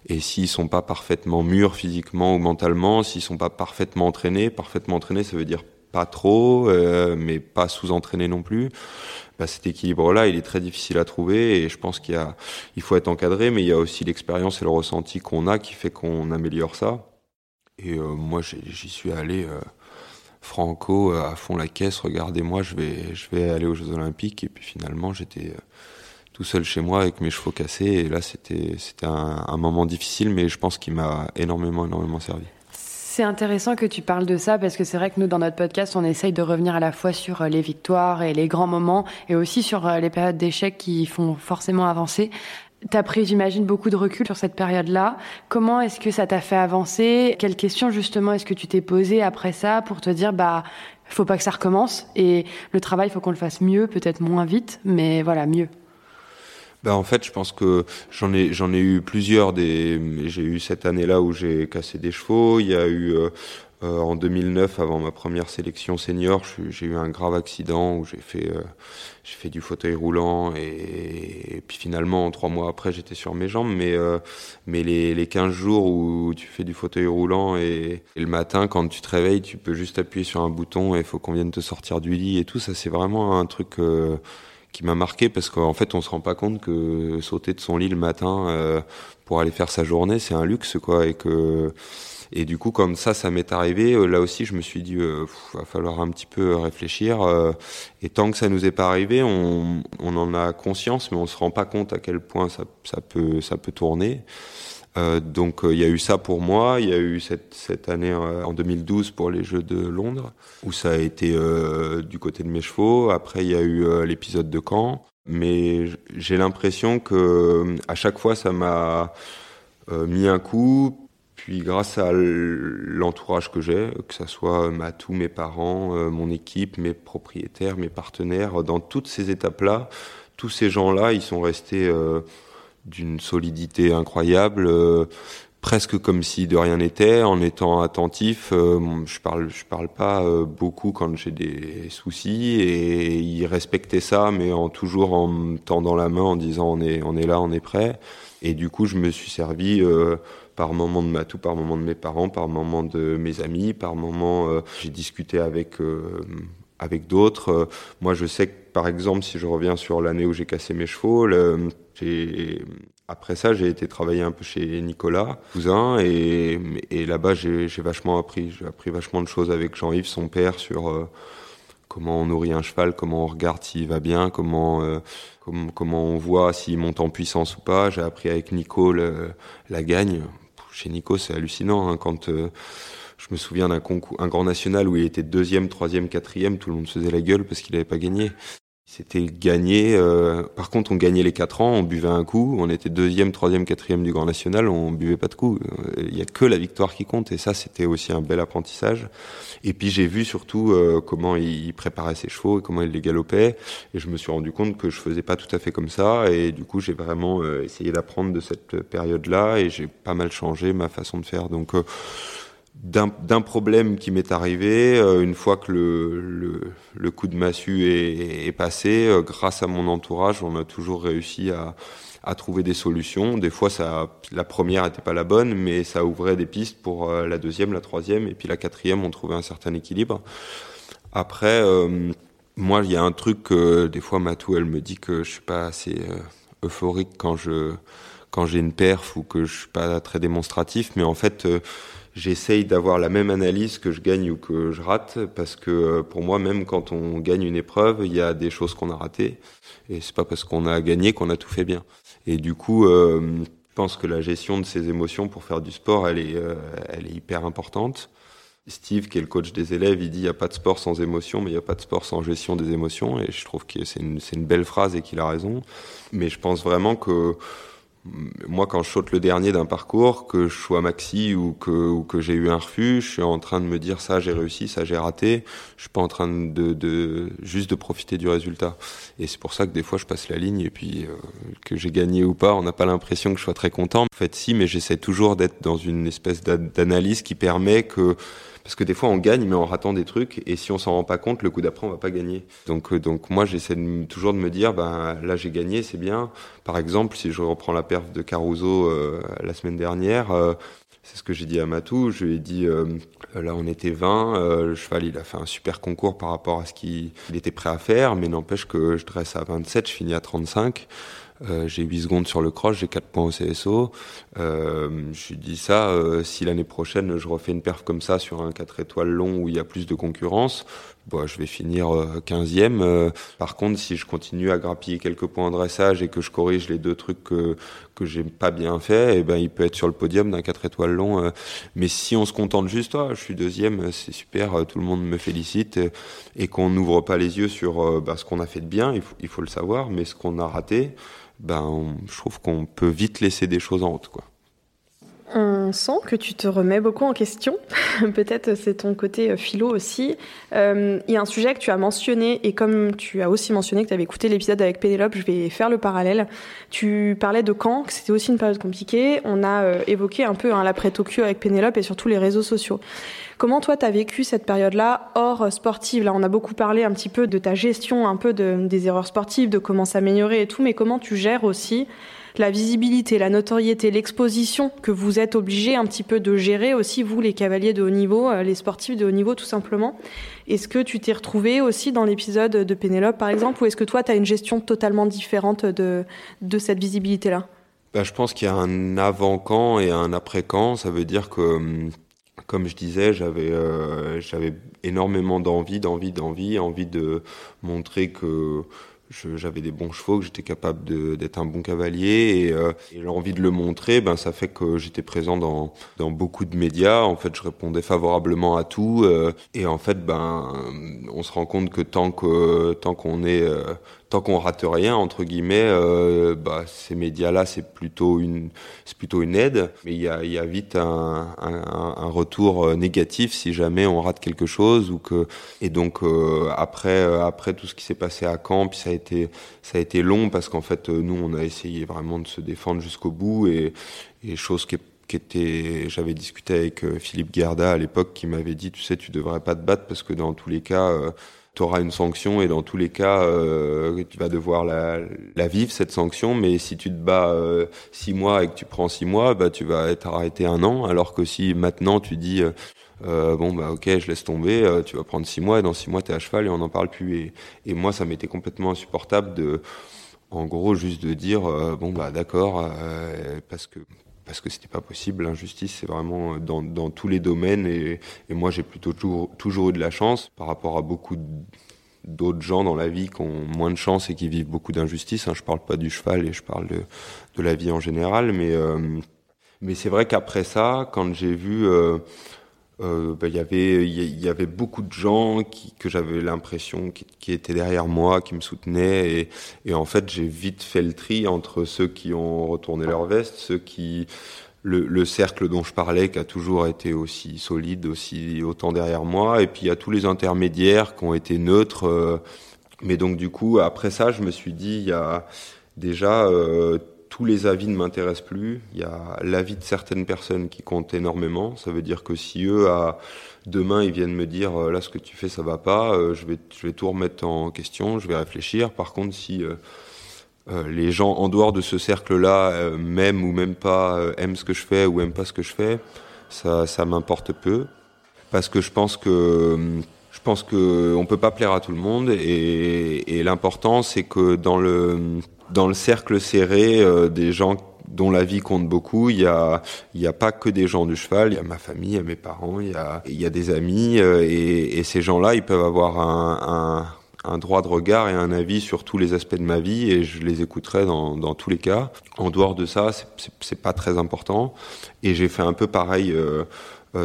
Speaker 4: Et s'ils sont pas parfaitement mûrs physiquement ou mentalement, s'ils sont pas parfaitement entraînés, parfaitement entraînés ça veut dire trop, euh, mais pas sous-entraîné non plus. Bah, cet équilibre-là, il est très difficile à trouver et je pense qu'il faut être encadré, mais il y a aussi l'expérience et le ressenti qu'on a qui fait qu'on améliore ça. Et euh, moi, j'y suis allé euh, franco à fond la caisse. Regardez-moi, je vais, aller aux Jeux Olympiques et puis finalement, j'étais tout seul chez moi avec mes chevaux cassés et là, c'était, c'était un, un moment difficile, mais je pense qu'il m'a énormément, énormément servi.
Speaker 2: C'est intéressant que tu parles de ça parce que c'est vrai que nous, dans notre podcast, on essaye de revenir à la fois sur euh, les victoires et les grands moments et aussi sur euh, les périodes d'échecs qui font forcément avancer. T'as pris, j'imagine, beaucoup de recul sur cette période-là. Comment est-ce que ça t'a fait avancer? Quelles questions, justement, est-ce que tu t'es posé après ça pour te dire, bah, faut pas que ça recommence et le travail, faut qu'on le fasse mieux, peut-être moins vite, mais voilà, mieux?
Speaker 4: Ben en fait, je pense que j'en ai j'en ai eu plusieurs. Des j'ai eu cette année-là où j'ai cassé des chevaux. Il y a eu euh, euh, en 2009, avant ma première sélection senior, j'ai eu un grave accident où j'ai fait euh, du fauteuil roulant et, puis finalement trois mois après j'étais sur mes jambes. Mais les les 15 jours où tu fais du fauteuil roulant et, le matin quand tu te réveilles, tu peux juste appuyer sur un bouton et il faut qu'on vienne te sortir du lit et tout. Ça c'est vraiment un truc qui m'a marqué parce qu'en fait on se rend pas compte que sauter de son lit le matin euh, pour aller faire sa journée c'est un luxe quoi et que et du coup comme ça ça m'est arrivé euh, là aussi je me suis dit euh, va falloir un petit peu réfléchir euh, et tant que ça nous est pas arrivé on, on en a conscience mais on se rend pas compte à quel point ça, ça peut ça peut tourner euh, donc il euh, y a eu ça pour moi, il y a eu cette, cette année euh, en 2012 pour les Jeux de Londres, où ça a été du côté de mes chevaux. Après il y a eu l'épisode de Caen, mais j'ai l'impression que à chaque fois ça m'a mis un coup. Puis grâce à l'entourage que j'ai, que ce soit ma, tous mes parents, mon équipe, mes propriétaires, mes partenaires, dans toutes ces étapes-là, tous ces gens-là, ils sont restés d'une solidité incroyable, euh, presque comme si de rien n'était, en étant attentif. Euh, je parle, je parle pas euh, beaucoup quand j'ai des soucis et il respectait ça, mais en toujours en me tendant la main, en disant on est, on est là, on est prêt. Et du coup, je me suis servi euh, par moment de Matou, par moment de mes parents, par moment de mes amis, par moment j'ai discuté avec avec d'autres. moi, je sais que par exemple, si je reviens sur l'année où j'ai cassé mes chevaux, après ça, j'ai été travailler un peu chez Nicolas, cousin, et, là-bas, j'ai vachement appris. J'ai appris vachement de choses avec Jean-Yves, son père, sur euh, comment on nourrit un cheval, comment on regarde s'il va bien, comment, euh, comment on voit s'il monte en puissance ou pas. J'ai appris avec Nico la gagne. Chez Nico, c'est hallucinant. Hein, quand euh, je me souviens d'un concours, un grand national où il était deuxième, troisième, quatrième, tout le monde se faisait la gueule parce qu'il n'avait pas gagné. C'était gagné. Euh, par contre, on gagnait les quatre ans, on buvait un coup, on était deuxième, troisième, quatrième du Grand National, on buvait pas de coup. Euh, il y a que la victoire qui compte, et ça, c'était aussi un bel apprentissage. Et puis j'ai vu surtout euh, comment il préparait ses chevaux et comment il les galopait, et je me suis rendu compte que je faisais pas tout à fait comme ça, et du coup, j'ai vraiment essayé d'apprendre de cette période-là, et j'ai pas mal changé ma façon de faire. Donc d'un problème qui m'est arrivé, euh, une fois que le, coup de massue est, passé, euh, grâce à mon entourage, on a toujours réussi à, trouver des solutions. Des fois, la première n'était pas la bonne, mais ça ouvrait des pistes pour euh, la deuxième, la troisième, et puis la quatrième, on trouvait un certain équilibre. Après, moi, il y a un truc que des fois, Matou, elle me dit que je suis pas assez euphorique quand je quand j'ai une perf ou que je suis pas très démonstratif, mais en fait j'essaye d'avoir la même analyse que je gagne ou que je rate, parce que euh, pour moi, même quand on gagne une épreuve, il y a des choses qu'on a ratées, et c'est pas parce qu'on a gagné qu'on a tout fait bien. Et du coup, euh, je pense que la gestion de ces émotions pour faire du sport, elle est, euh, elle est hyper importante. Steve, qui est le coach des élèves, il dit il n'y a pas de sport sans émotion, mais il n'y a pas de sport sans gestion des émotions. Et je trouve que c'est une, une belle phrase et qu'il a raison. Mais je pense vraiment que moi, quand je saute le dernier d'un parcours, que je sois maxi ou que, ou que j'ai eu un refus, je suis en train de me dire ça j'ai réussi, ça j'ai raté. Je suis pas en train de, de juste de profiter du résultat. Et c'est pour ça que des fois je passe la ligne et puis euh, que j'ai gagné ou pas, on n'a pas l'impression que je sois très content. En fait, si, mais j'essaie toujours d'être dans une espèce d'analyse qui permet que parce que des fois on gagne mais en ratant des trucs et si on s'en rend pas compte le coup d'après on va pas gagner. Donc euh, donc moi j'essaie toujours de me dire ben là j'ai gagné c'est bien. Par exemple si je reprends la perf de Caruso euh, la semaine dernière euh, c'est ce que j'ai dit à Matou. Je lui ai dit là on était 20 le cheval il a fait un super concours par rapport à ce qu'il était prêt à faire mais n'empêche que je dresse à 27 je finis à 35 euh, j'ai 8 secondes sur le cross, j'ai 4 points au CSO. Euh, je dis ça, euh, si l'année prochaine je refais une perf comme ça sur un 4 étoiles long où il y a plus de concurrence, bah, je vais finir 15e. Euh, par contre, si je continue à grappiller quelques points en dressage et que je corrige les deux trucs que, que j'ai pas bien fait, et eh ben, il peut être sur le podium d'un 4 étoiles long. mais si on se contente juste, ah, je suis deuxième, c'est super, tout le monde me félicite, et, qu'on n'ouvre pas les yeux sur bah, ce qu'on a fait de bien, il faut, il faut le savoir, mais ce qu'on a raté, ben, je trouve qu'on peut vite laisser des choses en route, quoi.
Speaker 1: On sent que tu te remets beaucoup en question. [LAUGHS] Peut-être c'est ton côté euh, philo aussi. Euh, il y a un sujet que tu as mentionné et comme tu as aussi mentionné que tu avais écouté l'épisode avec Pénélope, je vais faire le parallèle. Tu parlais de Caen, que c'était aussi une période compliquée. On a euh, évoqué un peu hein, l'après-Tokyo avec Pénélope et surtout les réseaux sociaux. Comment toi, tu as vécu cette période-là hors sportive? Là, on a beaucoup parlé un petit peu de ta gestion, un peu de, des erreurs sportives, de comment s'améliorer et tout, mais comment tu gères aussi la visibilité, la notoriété, l'exposition que vous êtes obligé un petit peu de gérer aussi, vous, les cavaliers de haut niveau, euh, les sportifs de haut niveau, tout simplement. Est-ce que tu t'es retrouvé aussi dans l'épisode de Pénélope, par exemple, ou est-ce que toi, tu as une gestion totalement différente de, de cette visibilité-là?
Speaker 4: Bah, Je pense qu'il y a un avant-camp et un après-camp. Ça veut dire que hum, comme je disais, j'avais euh, j'avais énormément d'envie, d'envie, d'envie, envie de montrer que j'avais des bons chevaux, que j'étais capable d'être un bon cavalier et, euh, et l'envie de le montrer, ben ça fait que j'étais présent dans, dans beaucoup de médias. En fait, je répondais favorablement à tout euh, et en fait, ben on se rend compte que tant que tant qu'on est euh, tant qu'on rate rien entre guillemets, euh, bah, ces médias-là c'est plutôt une c'est plutôt une aide, mais il y a, vite un, retour euh, négatif si jamais on rate quelque chose ou que et donc euh, après après tout ce qui s'est passé à Caen, puis ça a été ça a été long parce qu'en fait nous on a essayé vraiment de se défendre jusqu'au bout et, et chose qui était, j'avais discuté avec Philippe Gerda à l'époque, qui m'avait dit, tu sais, tu devrais pas te battre parce que dans tous les cas, tu auras une sanction et dans tous les cas, euh, tu vas devoir la, la, vivre cette sanction. Mais si tu te bats euh, six mois et que tu prends six mois, bah tu vas être arrêté un an. Alors que si maintenant tu dis euh, bon bah ok, je laisse tomber, euh, tu vas prendre six mois et dans six mois t'es à cheval et on n'en parle plus. Et, et moi, ça m'était complètement insupportable de, en gros, juste de dire euh, bon bah d'accord, parce que parce que c'était pas possible. L'injustice, c'est vraiment dans, dans, tous les domaines. Et, et moi, j'ai plutôt toujours, eu de la chance par rapport à beaucoup d'autres gens dans la vie qui ont moins de chance et qui vivent beaucoup d'injustice. Hein. Je parle pas du cheval et je parle de, de la vie en général. Mais, euh, mais c'est vrai qu'après ça, quand j'ai vu... Euh, euh, ben, y avait il y, avait beaucoup de gens qui, que j'avais l'impression qui, qui, étaient derrière moi, qui me soutenaient et, et en fait j'ai vite fait le tri entre ceux qui ont retourné leur veste, ceux qui le, le, cercle dont je parlais qui a toujours été aussi solide, aussi autant derrière moi, et puis il y a tous les intermédiaires qui ont été neutres. Euh, mais donc du coup après ça je me suis dit il y a déjà euh, tous les avis ne m'intéressent plus. Il y a l'avis de certaines personnes qui comptent énormément. Ça veut dire que si eux, à demain, ils viennent me dire euh, là, ce que tu fais, ça va pas, euh, je vais, tout remettre en question, je vais réfléchir. Par contre, si euh, les gens en dehors de ce cercle-là, même ou même pas, aiment ce que je fais ou aiment pas ce que je fais, ça, ça m'importe peu, parce que je pense que je pense que on peut pas plaire à tout le monde et, et l'important c'est que dans le dans le cercle serré euh, des gens dont la vie compte beaucoup, il y a a pas que des gens du cheval, il y a ma famille, il y a mes parents, il y a y a des amis euh, et, et, ces gens-là, ils peuvent avoir un, un, un, droit de regard et un avis sur tous les aspects de ma vie et je les écouterai dans, dans tous les cas. En dehors de ça, c'est pas très important et j'ai fait un peu pareil. Euh,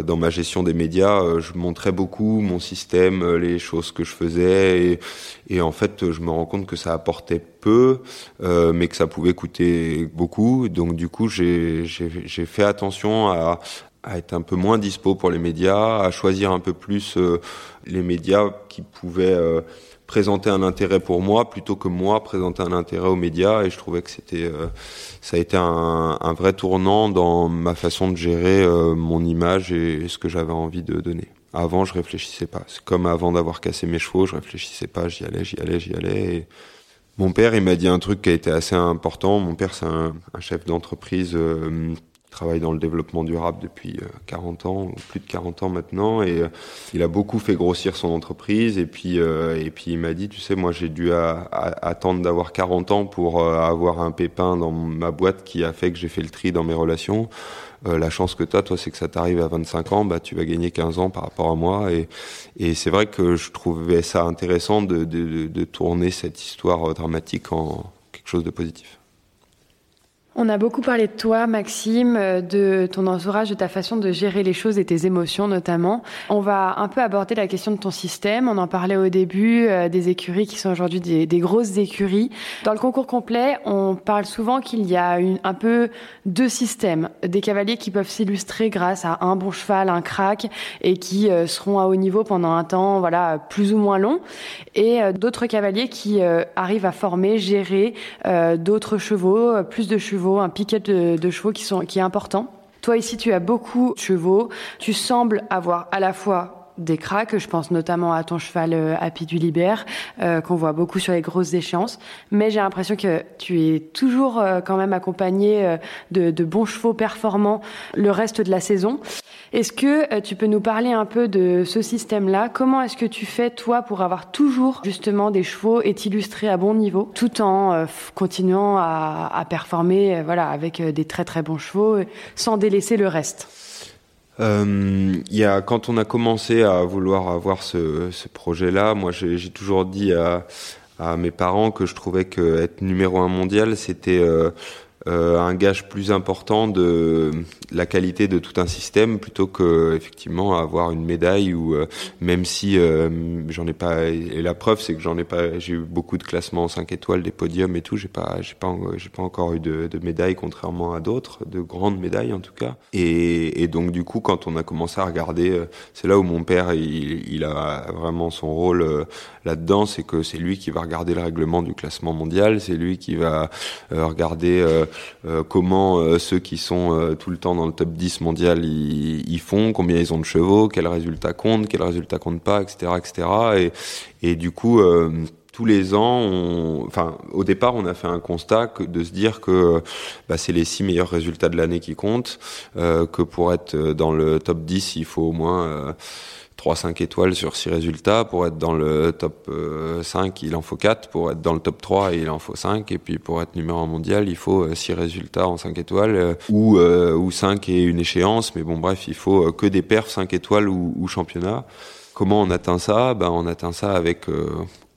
Speaker 4: dans ma gestion des médias, euh, je montrais beaucoup mon système, euh, les choses que je faisais, et, en fait, je me rends compte que ça apportait peu, euh, mais que ça pouvait coûter beaucoup. Donc, du coup, j'ai fait attention à, à être un peu moins dispo pour les médias, à choisir un peu plus les médias qui pouvaient présenter un intérêt pour moi plutôt que moi présenter un intérêt aux médias et je trouvais que c'était euh, ça a été un, vrai tournant dans ma façon de gérer euh, mon image et, ce que j'avais envie de donner. Avant, je réfléchissais pas. C'est comme avant d'avoir cassé mes chevaux, je réfléchissais pas, j'y allais, j'y allais, j'y allais. Et mon père, il m'a dit un truc qui a été assez important. Mon père, c'est un, un, chef d'entreprise euh, travaille dans le développement durable depuis 40 euh, ans, plus de 40 ans maintenant, et euh, il a beaucoup fait grossir son entreprise. Et puis, euh, et puis il m'a dit, tu sais, moi j'ai dû attendre d'avoir 40 ans pour avoir un pépin dans ma boîte qui a fait que j'ai fait le tri dans mes relations. la chance que tu as, toi, c'est que ça t'arrive à 25 ans, bah, tu vas gagner 15 ans par rapport à moi. Et, c'est vrai que je trouvais ça intéressant de, de tourner cette histoire dramatique en quelque chose de positif.
Speaker 2: On a beaucoup parlé de toi, Maxime, euh, de ton entourage, de ta façon de gérer les choses et tes émotions notamment. On va un peu aborder la question de ton système. On en parlait au début euh, des écuries qui sont aujourd'hui des, grosses écuries. Dans le concours complet, on parle souvent qu'il y a un peu deux systèmes. Des cavaliers qui peuvent s'illustrer grâce à un bon cheval, un crack, et qui euh, seront à haut niveau pendant un temps, voilà, plus ou moins long. Et d'autres cavaliers qui arrivent à former, gérer d'autres chevaux, plus de chevaux un piquet de, chevaux qui, sont, qui est important. Toi ici, tu as beaucoup de chevaux. Tu sembles avoir à la fois des cracks, je pense notamment à ton cheval euh, Happy du Libère, euh, qu'on voit beaucoup sur les grosses échéances. Mais j'ai l'impression que tu es toujours euh, quand même accompagné de, de, bons chevaux performants le reste de la saison. Est-ce que euh, tu peux nous parler un peu de ce système-là? Comment est-ce que tu fais, toi, pour avoir toujours justement des chevaux et t'illustrer à bon niveau, tout en euh, continuant à, à performer euh, voilà, avec des très très bons chevaux, sans délaisser le reste?
Speaker 4: Euh, y a, quand on a commencé à vouloir avoir ce, ce projet-là, moi j'ai toujours dit à, à, mes parents que je trouvais que être numéro un mondial, c'était euh, euh, un gage plus important de la qualité de tout un système plutôt que effectivement avoir une médaille ou euh, même si euh, j'en ai pas et la preuve c'est que j'en ai pas j'ai eu beaucoup de classements 5 étoiles des podiums et tout j'ai pas j'ai pas j'ai pas encore eu de, médaille contrairement à d'autres de grandes médailles en tout cas. Et, et, donc du coup quand on a commencé à regarder euh, c'est là où mon père il, il a vraiment son rôle là-dedans c'est que c'est lui qui va regarder le règlement du classement mondial c'est lui qui va regarder comment ceux qui sont tout le temps dans le top 10 mondial ils, font, combien ils ont de chevaux, quels résultats comptent, quels résultats comptent pas, etc., etc. Et, du coup tous les ans, enfin, au départ, on a fait un constat de se dire que bah, c'est les six meilleurs résultats de l'année qui comptent, euh, que pour être dans le top 10, il faut au moins euh, 3-5 étoiles sur six résultats. Pour être dans le top 5, euh, il en faut 4. Pour être dans le top 3, il en faut 5. Et puis pour être numéro 1 mondial, il faut 6 euh, résultats en 5 étoiles, euh, ou, ou 5 et une échéance. Mais bon, bref, il faut que des perfs 5 étoiles ou, ou championnat. Comment on atteint ça? Ben, On atteint ça avec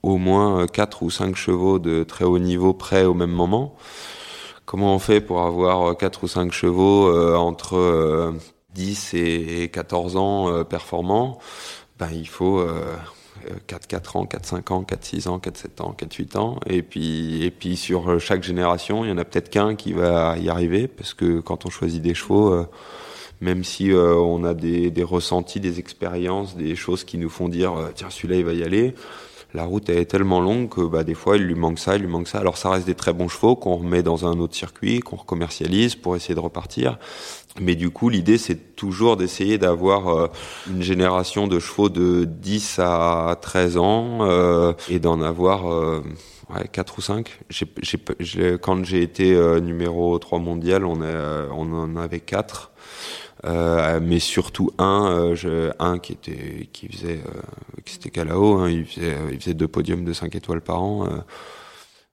Speaker 4: au moins 4 ou 5 chevaux de très haut niveau prêts au même moment. Comment on fait pour avoir 4 ou 5 chevaux euh, entre euh, 10 et 14 ans euh, performants ben, Il faut 4, 4 ans, 4, 5 ans, 4, 6 ans, 4, 7 ans, 4, 8 ans. Et puis, et puis sur chaque génération, il y en a peut-être qu'un qui va y arriver, parce que quand on choisit des chevaux, même si on a des, des, ressentis, des expériences, des choses qui nous font dire, tiens, celui-là, il va y aller la route est tellement longue que bah, des fois il lui manque ça, il lui manque ça. Alors ça reste des très bons chevaux qu'on remet dans un autre circuit, qu'on recommercialise pour essayer de repartir. Mais du coup, l'idée, c'est toujours d'essayer d'avoir euh, une génération de chevaux de 10 à 13 ans euh, et d'en avoir euh, ouais, 4 ou 5. quand j'ai été numéro 3 mondial, on, on en avait 4. Euh, mais surtout un, euh, un qui était, qui faisait, euh, qui c'était Calao, hein, il faisait, il faisait deux podiums de 5 étoiles par an.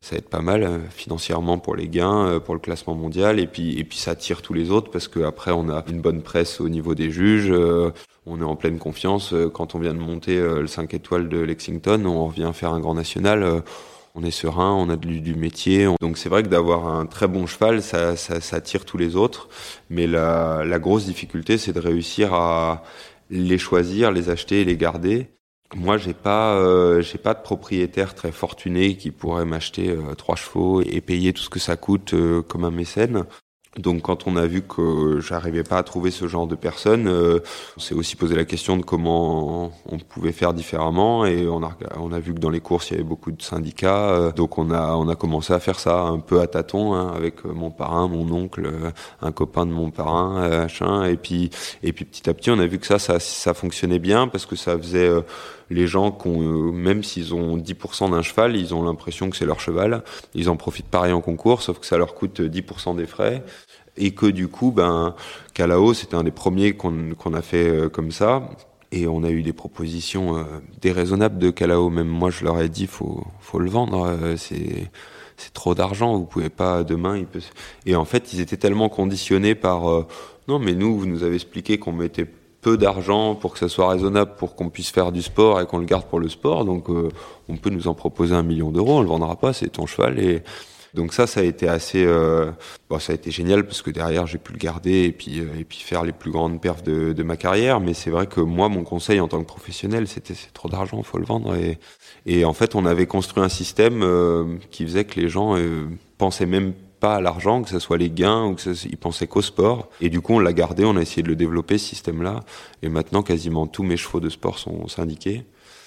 Speaker 4: Ça va être pas mal financièrement pour les gains, pour le classement mondial, et puis et puis ça tire tous les autres parce que après on a une bonne presse au niveau des juges. on est en pleine confiance. Quand on vient de monter le 5 étoiles de Lexington, on revient faire un grand national on est serein, on a du, métier. Donc c'est vrai que d'avoir un très bon cheval, ça, ça, ça tire tous les autres. Mais la, la grosse difficulté, c'est de réussir à les choisir, les acheter et les garder. Moi, j'ai pas, euh, j'ai pas de propriétaire très fortuné qui pourrait m'acheter euh, trois chevaux et payer tout ce que ça coûte euh, comme un mécène. Donc quand on a vu que j'arrivais pas à trouver ce genre de personnes, euh, on s'est aussi posé la question de comment on pouvait faire différemment et on a on a vu que dans les courses il y avait beaucoup de syndicats, donc on a on a commencé à faire ça un peu à tâtons hein, avec mon parrain, mon oncle, un copain de mon parrain, machin et puis et puis petit à petit on a vu que ça ça ça fonctionnait bien parce que ça faisait les gens, qui ont, même s'ils ont 10% d'un cheval, ils ont l'impression que c'est leur cheval. Ils en profitent pareil en concours, sauf que ça leur coûte 10% des frais. Et que du coup, ben, Calao, c'était un des premiers qu'on a fait euh, comme ça. Et on a eu des propositions euh, déraisonnables de Calao. Même moi, je leur ai dit, faut, faut le vendre. Euh, c'est, c'est trop d'argent. Vous pouvez pas demain. Et en fait, ils étaient tellement conditionnés par. non, mais nous, vous nous avez expliqué qu'on mettait peu d'argent pour que ça soit raisonnable pour qu'on puisse faire du sport et qu'on le garde pour le sport. Donc euh, on peut nous en proposer un million d'euros, on le vendra pas, c'est ton cheval. Et donc ça, ça a été assez, euh, bon, ça a été génial parce que derrière j'ai pu le garder et puis euh, et puis faire les plus grandes perfs de, de ma carrière. Mais c'est vrai que moi, mon conseil en tant que professionnel, c'était c'est trop d'argent, faut le vendre. Et et en fait, on avait construit un système qui faisait que les gens pensaient même pas à l'argent, que ce soit les gains ou que ça, ils pensaient qu'au sport. Et du coup, on l'a gardé, on a essayé de le développer, ce système-là. Et maintenant, quasiment tous mes chevaux de sport sont syndiqués.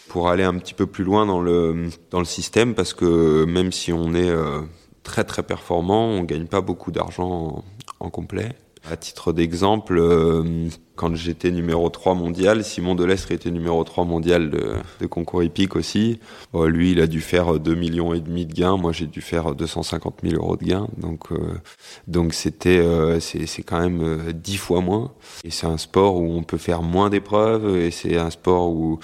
Speaker 4: Pour aller un petit peu plus loin dans le, système, parce que même si on est euh, très très performant, on gagne pas beaucoup d'argent en, en complet. À titre d'exemple, euh, quand j'étais numéro 3 mondial, Simon Delestre était numéro 3 mondial de, de concours hippique aussi. lui, il a dû faire 2 millions et demi de gains. Moi, j'ai dû faire 250 000 euros de gains. Donc, euh, donc c'était, euh, c'est, c'est quand même 10 fois moins. Et c'est un sport où on peut faire moins d'épreuves. Et c'est un sport où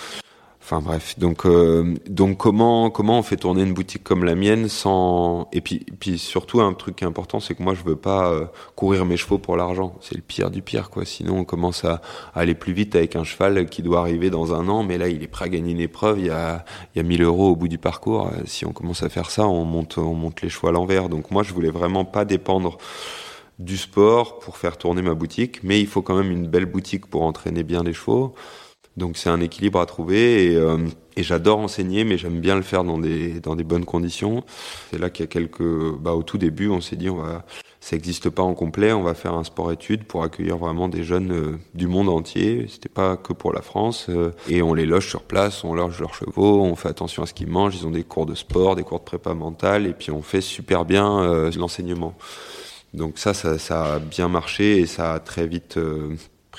Speaker 4: Enfin bref, donc euh, donc comment comment on fait tourner une boutique comme la mienne sans et puis puis surtout un truc qui est important c'est que moi je veux pas euh, courir mes chevaux pour l'argent. C'est le pire du pire quoi. Sinon on commence à, aller plus vite avec un cheval qui doit arriver dans un an mais là il est prêt à gagner une épreuve. Il y a il y a 1000 euros au bout du parcours. Euh, si on commence à faire ça on monte on monte les chevaux à l'envers. Donc moi je voulais vraiment pas dépendre du sport pour faire tourner ma boutique mais il faut quand même une belle boutique pour entraîner bien les chevaux donc c'est un équilibre à trouver et, euh, et j'adore enseigner, mais j'aime bien le faire dans des dans des bonnes conditions. C'est là qu'il y a quelques, bah au tout début, on s'est dit on va, ça n'existe pas en complet, on va faire un sport-études pour accueillir vraiment des jeunes euh, du monde entier. C'était pas que pour la France euh, et on les loge sur place, on loge leurs chevaux, on fait attention à ce qu'ils mangent, ils ont des cours de sport, des cours de prépa mentale et puis on fait super bien l'enseignement. Donc ça, ça, ça, a bien marché et ça a très vite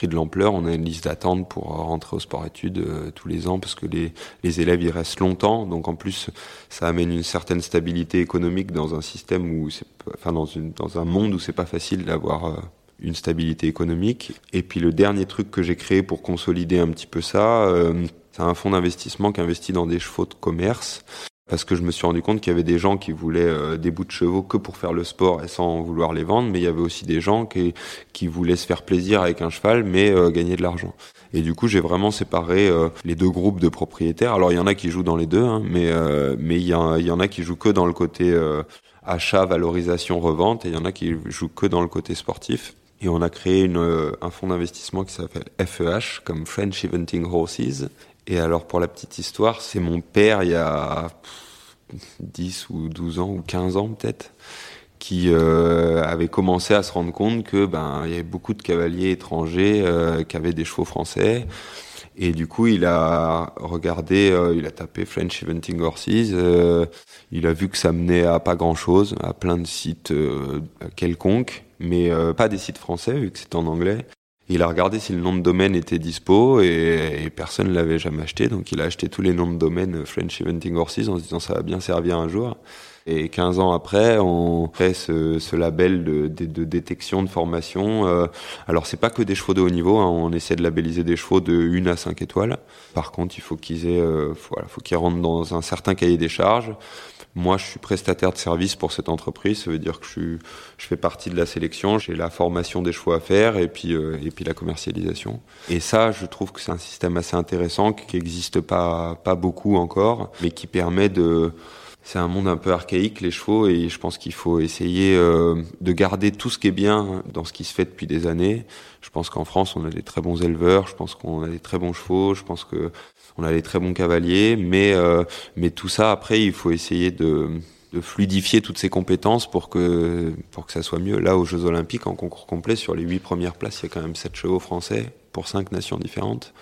Speaker 4: de l'ampleur. On a une liste d'attente pour rentrer au sport-études tous les ans parce que les, les élèves y restent longtemps. Donc en plus, ça amène une certaine stabilité économique dans un système où c'est, enfin dans, une, dans un monde où c'est pas facile d'avoir une stabilité économique. Et puis le dernier truc que j'ai créé pour consolider un petit peu ça, euh, c'est un fonds d'investissement qui investit dans des chevaux de commerce. Parce que je me suis rendu compte qu'il y avait des gens qui voulaient euh, des bouts de chevaux que pour faire le sport et sans vouloir les vendre, mais il y avait aussi des gens qui, qui voulaient se faire plaisir avec un cheval, mais euh, gagner de l'argent. Et du coup, j'ai vraiment séparé les deux groupes de propriétaires. Alors, il y en a qui jouent dans les deux, hein, mais il y, y, en a qui jouent que dans le côté achat, valorisation, revente, et il y en a qui jouent que dans le côté sportif. Et on a créé euh, un fonds d'investissement qui s'appelle FEH, comme French Eventing Horses. Et alors, pour la petite histoire, c'est mon père, il y a 10 ou 12 ans, ou 15 ans peut-être, qui euh, avait commencé à se rendre compte que ben il y avait beaucoup de cavaliers étrangers euh, qui avaient des chevaux français. Et du coup, il a regardé, euh, il a tapé French Eventing Horses. il a vu que ça menait à pas grand-chose, à plein de sites quelconques mais euh, pas des sites français vu que c'est en anglais. Il a regardé si le nom de domaine était dispo et, personne l'avait jamais acheté, donc il a acheté tous les noms de domaine French Eventing Horses en se disant ça va bien servir un jour. Et 15 ans après, on fait ce, label de, détection, de formation. Euh, alors c'est pas que des chevaux de haut niveau, hein, on essaie de labelliser des chevaux de 1 à 5 étoiles. Par contre, il faut qu'ils aient, euh, voilà, faut qu'ils rentrent dans un certain cahier des charges. Moi, je suis prestataire de service pour cette entreprise. Ça veut dire que je, suis, je fais partie de la sélection. J'ai la formation des choix à faire et puis, euh, et puis la commercialisation. Et ça, je trouve que c'est un système assez intéressant qui n'existe pas, pas beaucoup encore, mais qui permet de c'est un monde un peu archaïque les chevaux et je pense qu'il faut essayer euh, de garder tout ce qui est bien dans ce qui se fait depuis des années. Je pense qu'en France on a des très bons éleveurs, je pense qu'on a des très bons chevaux, je pense que on a des très bons cavaliers, mais euh, mais tout ça après il faut essayer de, de fluidifier toutes ces compétences pour que pour que ça soit mieux. Là aux Jeux Olympiques en concours complet sur les huit premières places il y a quand même sept chevaux français pour cinq nations différentes.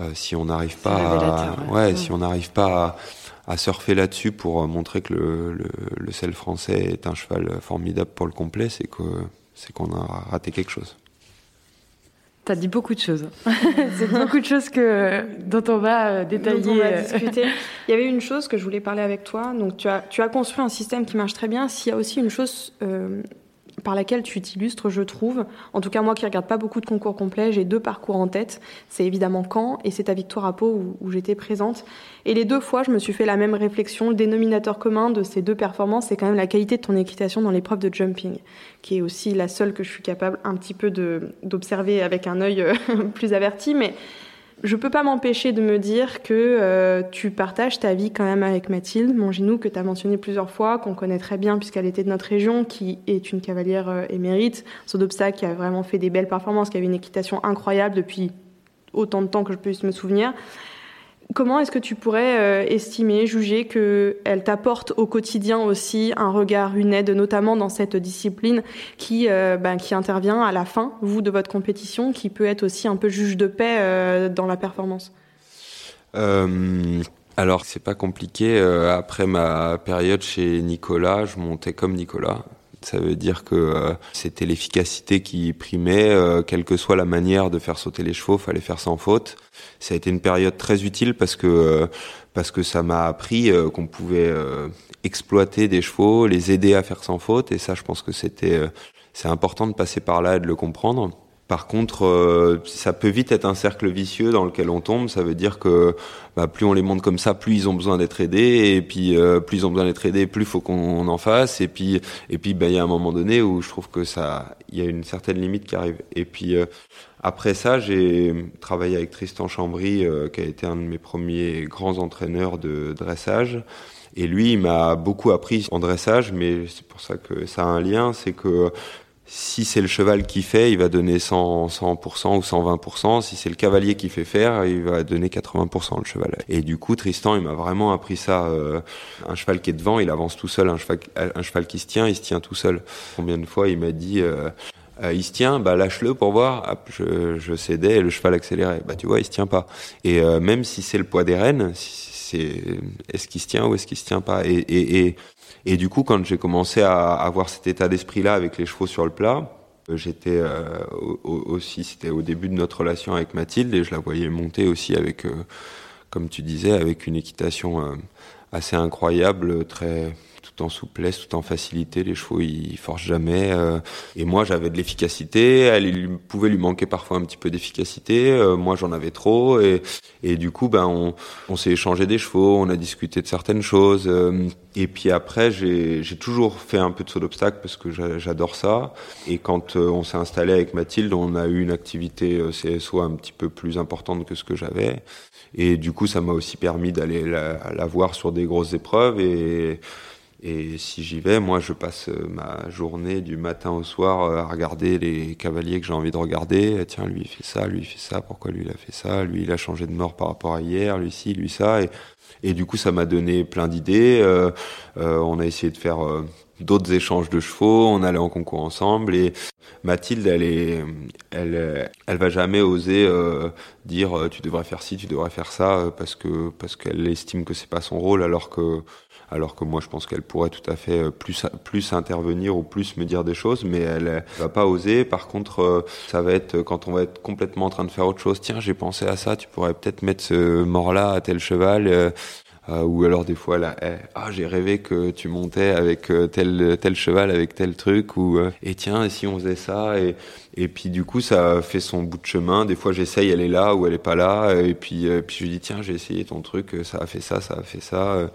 Speaker 4: Euh, si on n'arrive pas, à, ouais, ouais, si on n'arrive pas à, à surfer là-dessus pour montrer que le, le, le sel français est un cheval formidable pour le complet, c'est que c'est qu'on a raté quelque chose.
Speaker 2: T'as dit beaucoup de choses. [LAUGHS] c'est beaucoup de choses que, dont on va détailler.
Speaker 1: Dont on va discuter. [LAUGHS] Il y avait une chose que je voulais parler avec toi. Donc, tu as, tu as construit un système qui marche très bien. S'il y a aussi une chose euh, par laquelle tu t'illustres, je trouve. En tout cas, moi qui regarde pas beaucoup de concours complets, j'ai deux parcours en tête. C'est évidemment Caen et c'est ta victoire à Pau où, où j'étais présente. Et les deux fois, je me suis fait la même réflexion. Le dénominateur commun de ces deux performances, c'est quand même la qualité de ton équitation dans l'épreuve de jumping, qui est aussi la seule que je suis capable un petit peu d'observer avec un œil [LAUGHS] plus averti. Mais je peux pas m'empêcher de me dire que euh, tu partages ta vie quand même avec Mathilde Monginou, que tu as mentionné plusieurs fois, qu'on connaît très bien puisqu'elle était de notre région, qui est une cavalière euh, émérite, saut qui a vraiment fait des belles performances, qui avait une équitation incroyable depuis autant de temps que je puisse me souvenir. Comment est-ce que tu pourrais euh, estimer, juger qu'elle t'apporte au quotidien aussi un regard, une aide, notamment dans cette discipline qui, euh, ben, qui intervient à la fin, vous, de votre compétition, qui peut être aussi un peu juge de paix euh, dans la performance?
Speaker 4: Alors, c'est pas compliqué. Après ma période chez Nicolas, je montais comme Nicolas. Ça veut dire que euh, c'était l'efficacité qui primait, euh, quelle que soit la manière de faire sauter les chevaux, fallait faire sans faute. Ça a été une période très utile parce que euh, parce que ça m'a appris qu'on pouvait exploiter des chevaux, les aider à faire sans faute, et ça, je pense que c'était c'est important de passer par là et de le comprendre. Par contre, euh, ça peut vite être un cercle vicieux dans lequel on tombe. Ça veut dire que bah, plus on les monte comme ça, plus ils ont besoin d'être aidés, et puis euh, plus ils ont besoin d'être aidés, plus faut qu'on en fasse. Et puis, et puis, bah, il y a un moment donné où je trouve que ça, il y a une certaine limite qui arrive. Et puis euh, après ça, j'ai travaillé avec Tristan Chambry, euh, qui a été un de mes premiers grands entraîneurs de dressage. Et lui, il m'a beaucoup appris en dressage, mais c'est pour ça que ça a un lien, c'est que si c'est le cheval qui fait, il va donner 100, 100% ou 120%. Si c'est le cavalier qui fait faire, il va donner 80% le cheval. Et du coup, Tristan, il m'a vraiment appris ça. Euh, un cheval qui est devant, il avance tout seul. Un cheval, qui se tient, il se tient tout seul. Combien de fois il m'a dit, euh, euh, il se tient, bah lâche-le pour voir. Je, cédais et le cheval accélérait. Bah tu vois, il se tient pas. Et même si c'est le poids des rênes, c'est est-ce qu'il se tient ou est-ce qu'il se tient pas. Et, et, et, du coup, quand j'ai commencé à avoir cet état d'esprit-là avec les chevaux sur le plat, euh, j'étais euh, aussi, c'était au début de notre relation avec Mathilde et je la voyais monter aussi avec, euh, comme tu disais, avec une équitation assez incroyable, très tout en souplesse, tout en facilité. Les chevaux, ils forcent jamais. Euh, et moi, j'avais de l'efficacité. Elle il pouvait lui manquer parfois un petit peu d'efficacité. Euh, moi, j'en avais trop. Et, et du coup, ben, on, on s'est échangé des chevaux, on a discuté de certaines choses. Euh, et puis après, j'ai toujours fait un peu de saut d'obstacle parce que j'adore ça. Et quand on s'est installé avec Mathilde, on a eu une activité CSO un petit peu plus importante que ce que j'avais. Et du coup, ça m'a aussi permis d'aller la, la, voir sur des grosses épreuves. Et, et si j'y vais, moi, je passe euh, ma journée du matin au soir euh, à regarder les cavaliers que j'ai envie de regarder. Eh, tiens, lui, il fait ça, lui, il fait ça, pourquoi lui, il a fait ça, lui, il a changé de mort par rapport à hier, lui, ci, lui, ça. Et, et du coup, ça m'a donné plein d'idées. Euh, on a essayé de faire d'autres échanges de chevaux, on allait en concours ensemble. Et Mathilde, elle est, elle, elle va jamais oser dire tu devrais faire ci, tu devrais faire ça, parce que parce qu'elle estime que c'est pas son rôle, alors que alors que moi je pense qu'elle pourrait tout à fait euh, plus intervenir ou plus me dire des choses, mais elle, va pas oser. Par contre, euh, ça va être quand on va être complètement en train de faire autre chose. Tiens, j'ai pensé à ça. Tu pourrais peut-être mettre ce mort-là à tel cheval. Euh, euh, ou alors des fois là, eh, ah j'ai rêvé que tu montais avec tel cheval avec tel truc ou et tiens si on faisait ça et et puis du coup ça fait son bout de chemin. Des fois j'essaye, elle est là ou elle est pas là et puis puis je dis tiens j'ai essayé ton truc, ça a fait ça, ça a fait ça.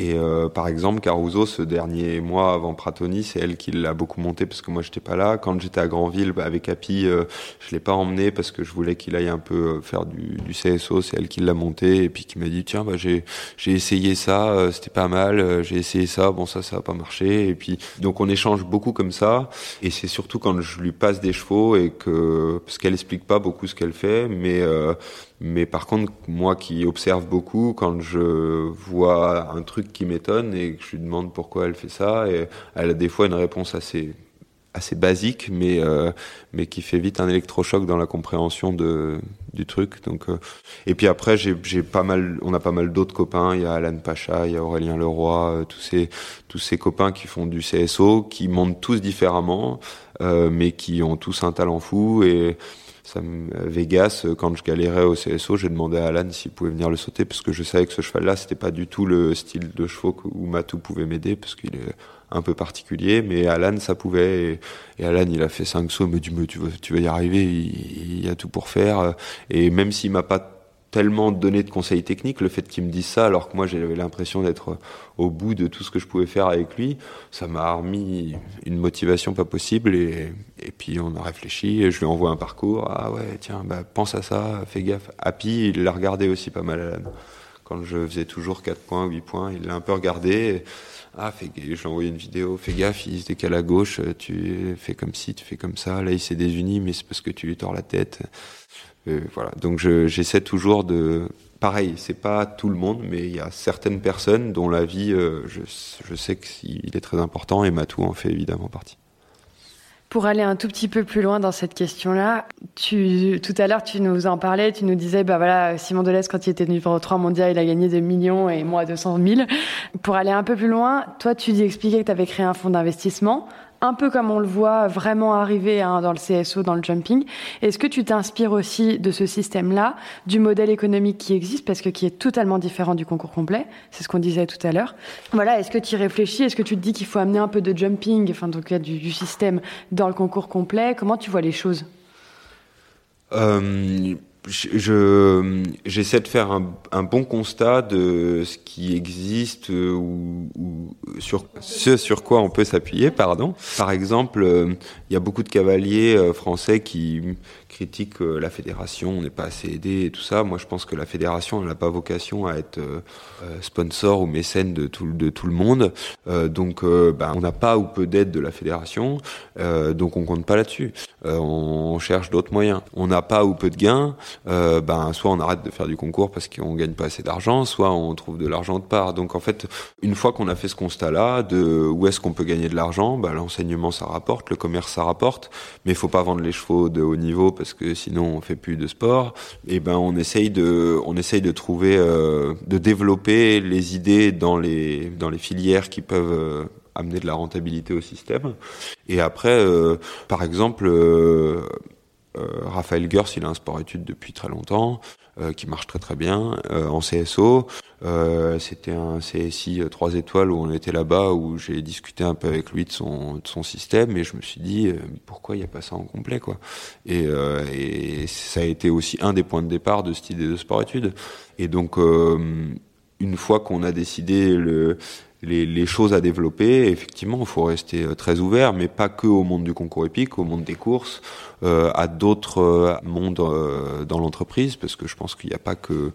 Speaker 4: Et euh, par exemple, Caruso, ce dernier mois avant Pratoni, c'est elle qui l'a beaucoup monté parce que moi j'étais pas là. Quand j'étais à Granville bah, avec Happy, euh, je l'ai pas emmené parce que je voulais qu'il aille un peu euh, faire du, CSO. C'est elle qui l'a monté et puis qui m'a dit tiens bah j'ai j'ai essayé ça, euh, c'était pas mal. j'ai essayé ça, bon ça ça a pas marché. Et puis donc on échange beaucoup comme ça. Et c'est surtout quand je lui passe des chevaux et que parce qu'elle explique pas beaucoup ce qu'elle fait, mais mais par contre, moi qui observe beaucoup, quand je vois un truc qui m'étonne et que je lui demande pourquoi elle fait ça, et elle a des fois une réponse assez assez basique, mais euh, mais qui fait vite un électrochoc dans la compréhension de du truc. Donc euh, et puis après j'ai pas mal, on a pas mal d'autres copains. Il y a Alan Pacha, il y a Aurélien Leroy, euh, tous ces tous ces copains qui font du CSO, qui montent tous différemment, mais qui ont tous un talent fou et ça Vegas, quand je galérais au CSO, j'ai demandé à Alan s'il pouvait venir le sauter parce que je savais que ce cheval-là, c'était pas du tout le style de chevaux où Matou pouvait m'aider parce qu'il est un peu particulier, mais Alan, ça pouvait. Et, Alan, il a fait cinq sauts, me dit, mais tu vas, tu vas y arriver, il, il, y a tout pour faire. Et même s'il m'a pas tellement donné de conseils techniques, le fait qu'il me dise ça, alors que moi j'avais l'impression d'être au bout de tout ce que je pouvais faire avec lui, ça m'a remis une motivation pas possible et, et puis on a réfléchi et je lui envoie un parcours, ah ouais tiens bah, pense à ça, fais gaffe. Happy il l'a regardé aussi pas mal à l'âne. Quand je faisais toujours 4 points, 8 points, il l'a un peu regardé. Ah, fais, je lui ai envoyé une vidéo, fais gaffe, il se décale à gauche, tu fais comme ci, tu fais comme ça, là il s'est désuni, mais c'est parce que tu lui tords la tête. Euh, voilà. Donc j'essaie toujours de. Pareil, c'est pas tout le monde, mais il y a certaines personnes dont la vie, euh, je, sais qu'il est très important et Matou en fait évidemment partie.
Speaker 2: Pour aller un tout petit peu plus loin dans cette question-là, tout à l'heure, tu nous en parlais, tu nous disais, bah voilà, Simon Deleuze, quand il était numéro 3 mondial, il a gagné des millions et moi 200 000. Pour aller un peu plus loin, toi, tu dis expliquer que tu avais créé un fonds d'investissement un peu comme on le voit vraiment arriver hein, dans le CSO, dans le jumping. Est-ce que tu t'inspires aussi de ce système-là, du modèle économique qui existe, parce que qui est totalement différent du concours complet? C'est ce qu'on disait tout à l'heure. Voilà, est-ce que tu y réfléchis? Est-ce que tu te dis qu'il faut amener un peu de jumping, enfin en du, du système, dans le concours complet? Comment tu vois les choses?
Speaker 4: Euh, je j'essaie de faire un, un, bon constat de ce qui existe ou, ou, sur ce sur quoi on peut s'appuyer pardon par exemple euh, il y a beaucoup de cavaliers euh, français qui critiquent euh, la fédération, on n'est pas assez aidé et tout ça. Moi, je pense que la fédération, elle n'a pas vocation à être euh, sponsor ou mécène de tout, de tout le monde. Euh, donc, bah, on n'a pas ou peu d'aide de la fédération, donc on compte pas là-dessus. on cherche d'autres moyens. On n'a pas ou peu de gains, euh, ben soit on arrête de faire du concours parce qu'on gagne pas assez d'argent, soit on trouve de l'argent de part. Donc en fait, une fois qu'on a fait ce constat-là de où est-ce qu'on peut gagner de l'argent, ben, l'enseignement ça rapporte, le commerce ça rapporte, mais il faut pas vendre les chevaux de haut niveau parce que sinon on fait plus de sport. Et ben on essaye de on essaye de trouver euh, de développer les idées dans les dans les filières qui peuvent euh, amener de la rentabilité au système. Et après, euh, par exemple, euh, Raphaël Gers, il a un sport-études depuis très longtemps, euh, qui marche très très bien euh, en CSO. C'était un CSI 3 étoiles où on était là-bas, où j'ai discuté un peu avec lui de son, de son système, et je me suis dit pourquoi il n'y a pas ça en complet, quoi? Et, et, ça a été aussi un des points de départ de cette idée de sport-études. Et donc une fois qu'on a décidé le les, choses à développer. Effectivement, il faut rester euh, très ouvert, mais pas que au monde du concours épique, au monde des courses, euh, à d'autres euh, mondes dans l'entreprise, parce que je pense qu'il n'y a pas que...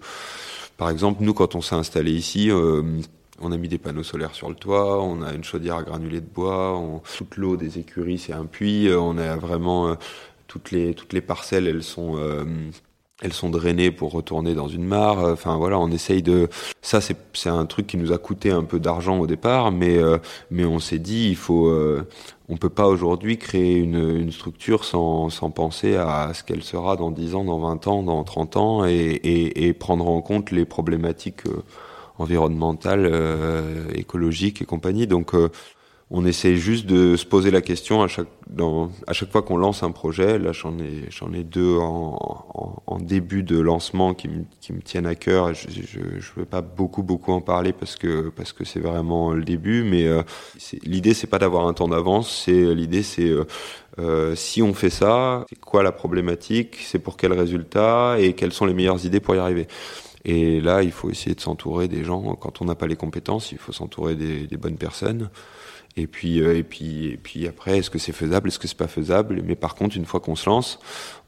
Speaker 4: Par exemple, nous, quand on s'est installé ici, on a mis des panneaux solaires sur le toit, on a une chaudière à granulés de bois, on, toute l'eau des écuries, c'est un puits, on a vraiment... toutes les, toutes les parcelles, elles sont elles sont drainées pour retourner dans une mare. Enfin voilà, on essaye de. Ça c'est un truc qui nous a coûté un peu d'argent au départ, mais euh, mais on s'est dit il faut. Euh, on peut pas aujourd'hui créer une, une structure sans sans penser à ce qu'elle sera dans 10 ans, dans 20 ans, dans 30 ans et et, et prendre en compte les problématiques euh, environnementales, euh, écologiques et compagnie. Donc on essaie juste de se poser la question à chaque, à chaque fois qu'on lance un projet. Là, j'en ai, j'en ai deux en, début de lancement qui me, qui me tiennent à cœur. Je, je veux pas beaucoup, beaucoup en parler parce que, parce que c'est vraiment le début. Mais euh, l'idée, c'est pas d'avoir un temps d'avance. C'est l'idée, c'est euh, euh, si on fait ça, c'est quoi la problématique, c'est pour quel résultat? Et quelles sont les meilleures idées pour y arriver? Et là, il faut essayer de s'entourer des gens. Quand on n'a pas les compétences, il faut s'entourer des bonnes personnes. Et puis, euh, et puis, et puis après, est-ce que c'est faisable, est-ce que c'est pas faisable? Mais par contre, une fois qu'on se lance,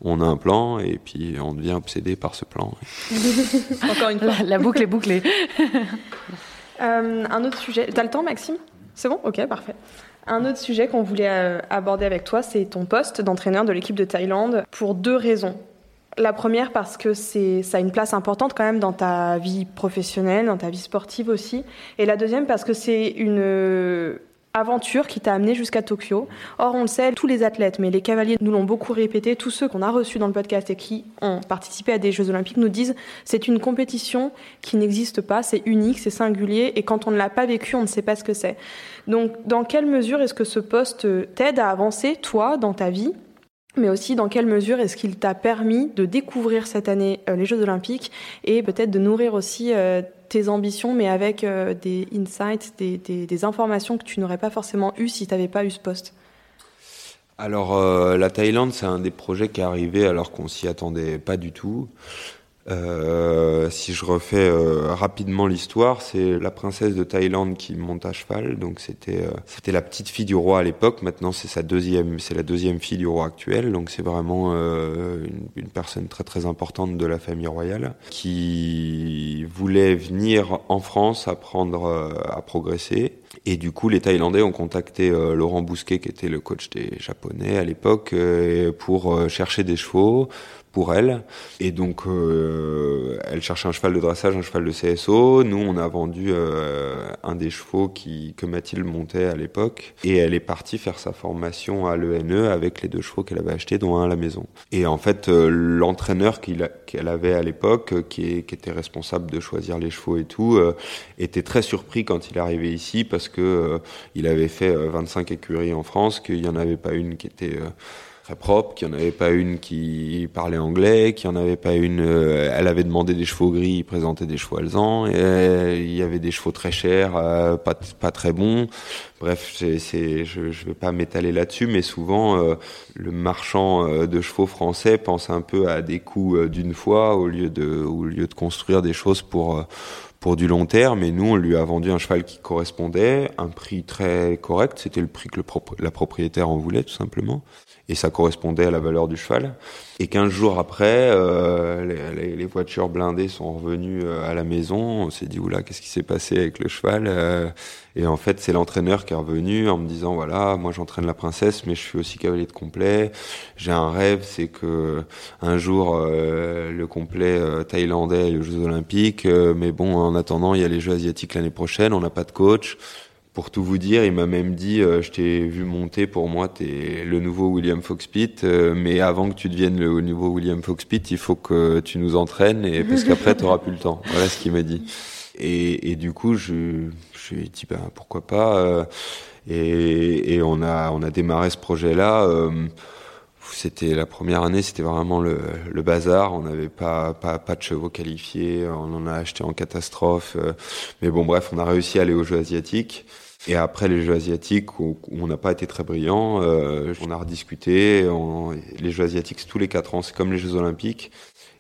Speaker 4: on a un plan et puis on devient obsédé par ce plan. [LAUGHS]
Speaker 1: Encore une fois,
Speaker 2: la, la boucle est bouclée. [LAUGHS]
Speaker 1: euh, un autre sujet. T'as le temps, Maxime? C'est bon? Ok, parfait. Un autre sujet qu'on voulait euh, aborder avec toi, c'est ton poste d'entraîneur de l'équipe de Thaïlande pour deux raisons. La première parce que c'est ça a une place importante quand même dans ta vie professionnelle, dans ta vie sportive aussi. Et la deuxième parce que c'est une aventure qui t'a amené jusqu'à Tokyo. Or, on le sait, tous les athlètes, mais les cavaliers nous l'ont beaucoup répété, tous ceux qu'on a reçus dans le podcast et qui ont participé à des Jeux Olympiques nous disent c'est une compétition qui n'existe pas, c'est unique, c'est singulier, et quand on ne l'a pas vécu, on ne sait pas ce que c'est. Donc, dans quelle mesure est-ce que ce poste t'aide à avancer, toi, dans ta vie mais aussi dans quelle mesure est-ce qu'il t'a permis de découvrir cette année euh, les Jeux Olympiques et peut-être de nourrir aussi euh, tes ambitions, mais avec euh, des insights, des, informations que tu n'aurais pas forcément eues si tu n'avais pas eu ce poste
Speaker 4: Alors, euh, la Thaïlande, c'est un des projets qui est arrivé alors qu'on s'y attendait pas du tout. Euh, si je refais euh, rapidement l'histoire, c'est la princesse de Thaïlande qui monte à cheval. Donc c'était euh, c'était la petite fille du roi à l'époque. Maintenant c'est sa deuxième c'est la deuxième fille du roi actuel. Donc c'est vraiment euh, une, une, personne très très importante de la famille royale qui voulait venir en France apprendre euh, à progresser. Et du coup, les Thaïlandais ont contacté Laurent Bousquet, qui était le coach des Japonais à l'époque, euh, pour chercher des chevaux pour elle. Et donc, euh, elle cherchait un cheval de dressage, un cheval de CSO. Nous, on a vendu euh, un des chevaux qui, que Mathilde montait à l'époque. Et elle est partie faire sa formation à l'ENE avec les deux chevaux qu'elle avait achetés, dont un à la maison. Et en fait, euh, l'entraîneur qu'elle qu avait à l'époque, qui, était responsable de choisir les chevaux et tout, était très surpris quand il arrivé ici parce que il avait fait 25 écuries en France, qu'il n'y en avait pas une qui était très propre, qu'il n'y en avait pas une qui parlait anglais, qu'il n'y en avait pas une. Euh, elle avait demandé des chevaux gris, il présentait des chevaux alezans. Et, euh, il y avait des chevaux très chers, euh, pas pas très bons. Bref, c'est, je je vais pas m'étaler là-dessus, mais souvent euh, le marchand euh, de chevaux français pense un peu à des coups d'une fois au lieu de au lieu de construire des choses pour pour du long terme. Et nous, on lui a vendu un cheval qui correspondait, un prix très correct. C'était le prix que le la propriétaire en voulait, tout simplement et ça correspondait à la valeur du cheval. Et 15 jours après, euh, les, les, voitures blindées sont revenues euh, à la maison. On s'est dit, oula, qu'est-ce qui s'est passé avec le cheval euh, Et en fait, c'est l'entraîneur qui est revenu en me disant, voilà, moi j'entraîne la princesse, mais je suis aussi cavalier de complet. J'ai un rêve, c'est que un jour, le complet thaïlandais les Jeux Olympiques. mais bon, en attendant, il y a les Jeux Asiatiques l'année prochaine, on n'a pas de coach. Pour tout vous dire, il m'a même dit, euh, je t'ai vu monter, pour moi, t'es le nouveau William Foxpit, euh, mais avant que tu deviennes le nouveau William Foxpit, il faut que tu nous entraînes, et parce [LAUGHS] qu'après, t'auras plus le temps. Voilà ce qu'il m'a dit. Et, et, du coup, je, je lui ai dit, ben, pourquoi pas. Euh, et, et, on a, on a démarré ce projet-là. c'était la première année, c'était vraiment le, le bazar. On n'avait pas, pas, pas de chevaux qualifiés. On en a acheté en catastrophe. mais bon, bref, on a réussi à aller aux Jeux asiatiques. Et après les Jeux asiatiques, où, on n'a pas été très brillant, euh, on a rediscuté. les Jeux asiatiques, tous les quatre ans, c'est comme les Jeux olympiques.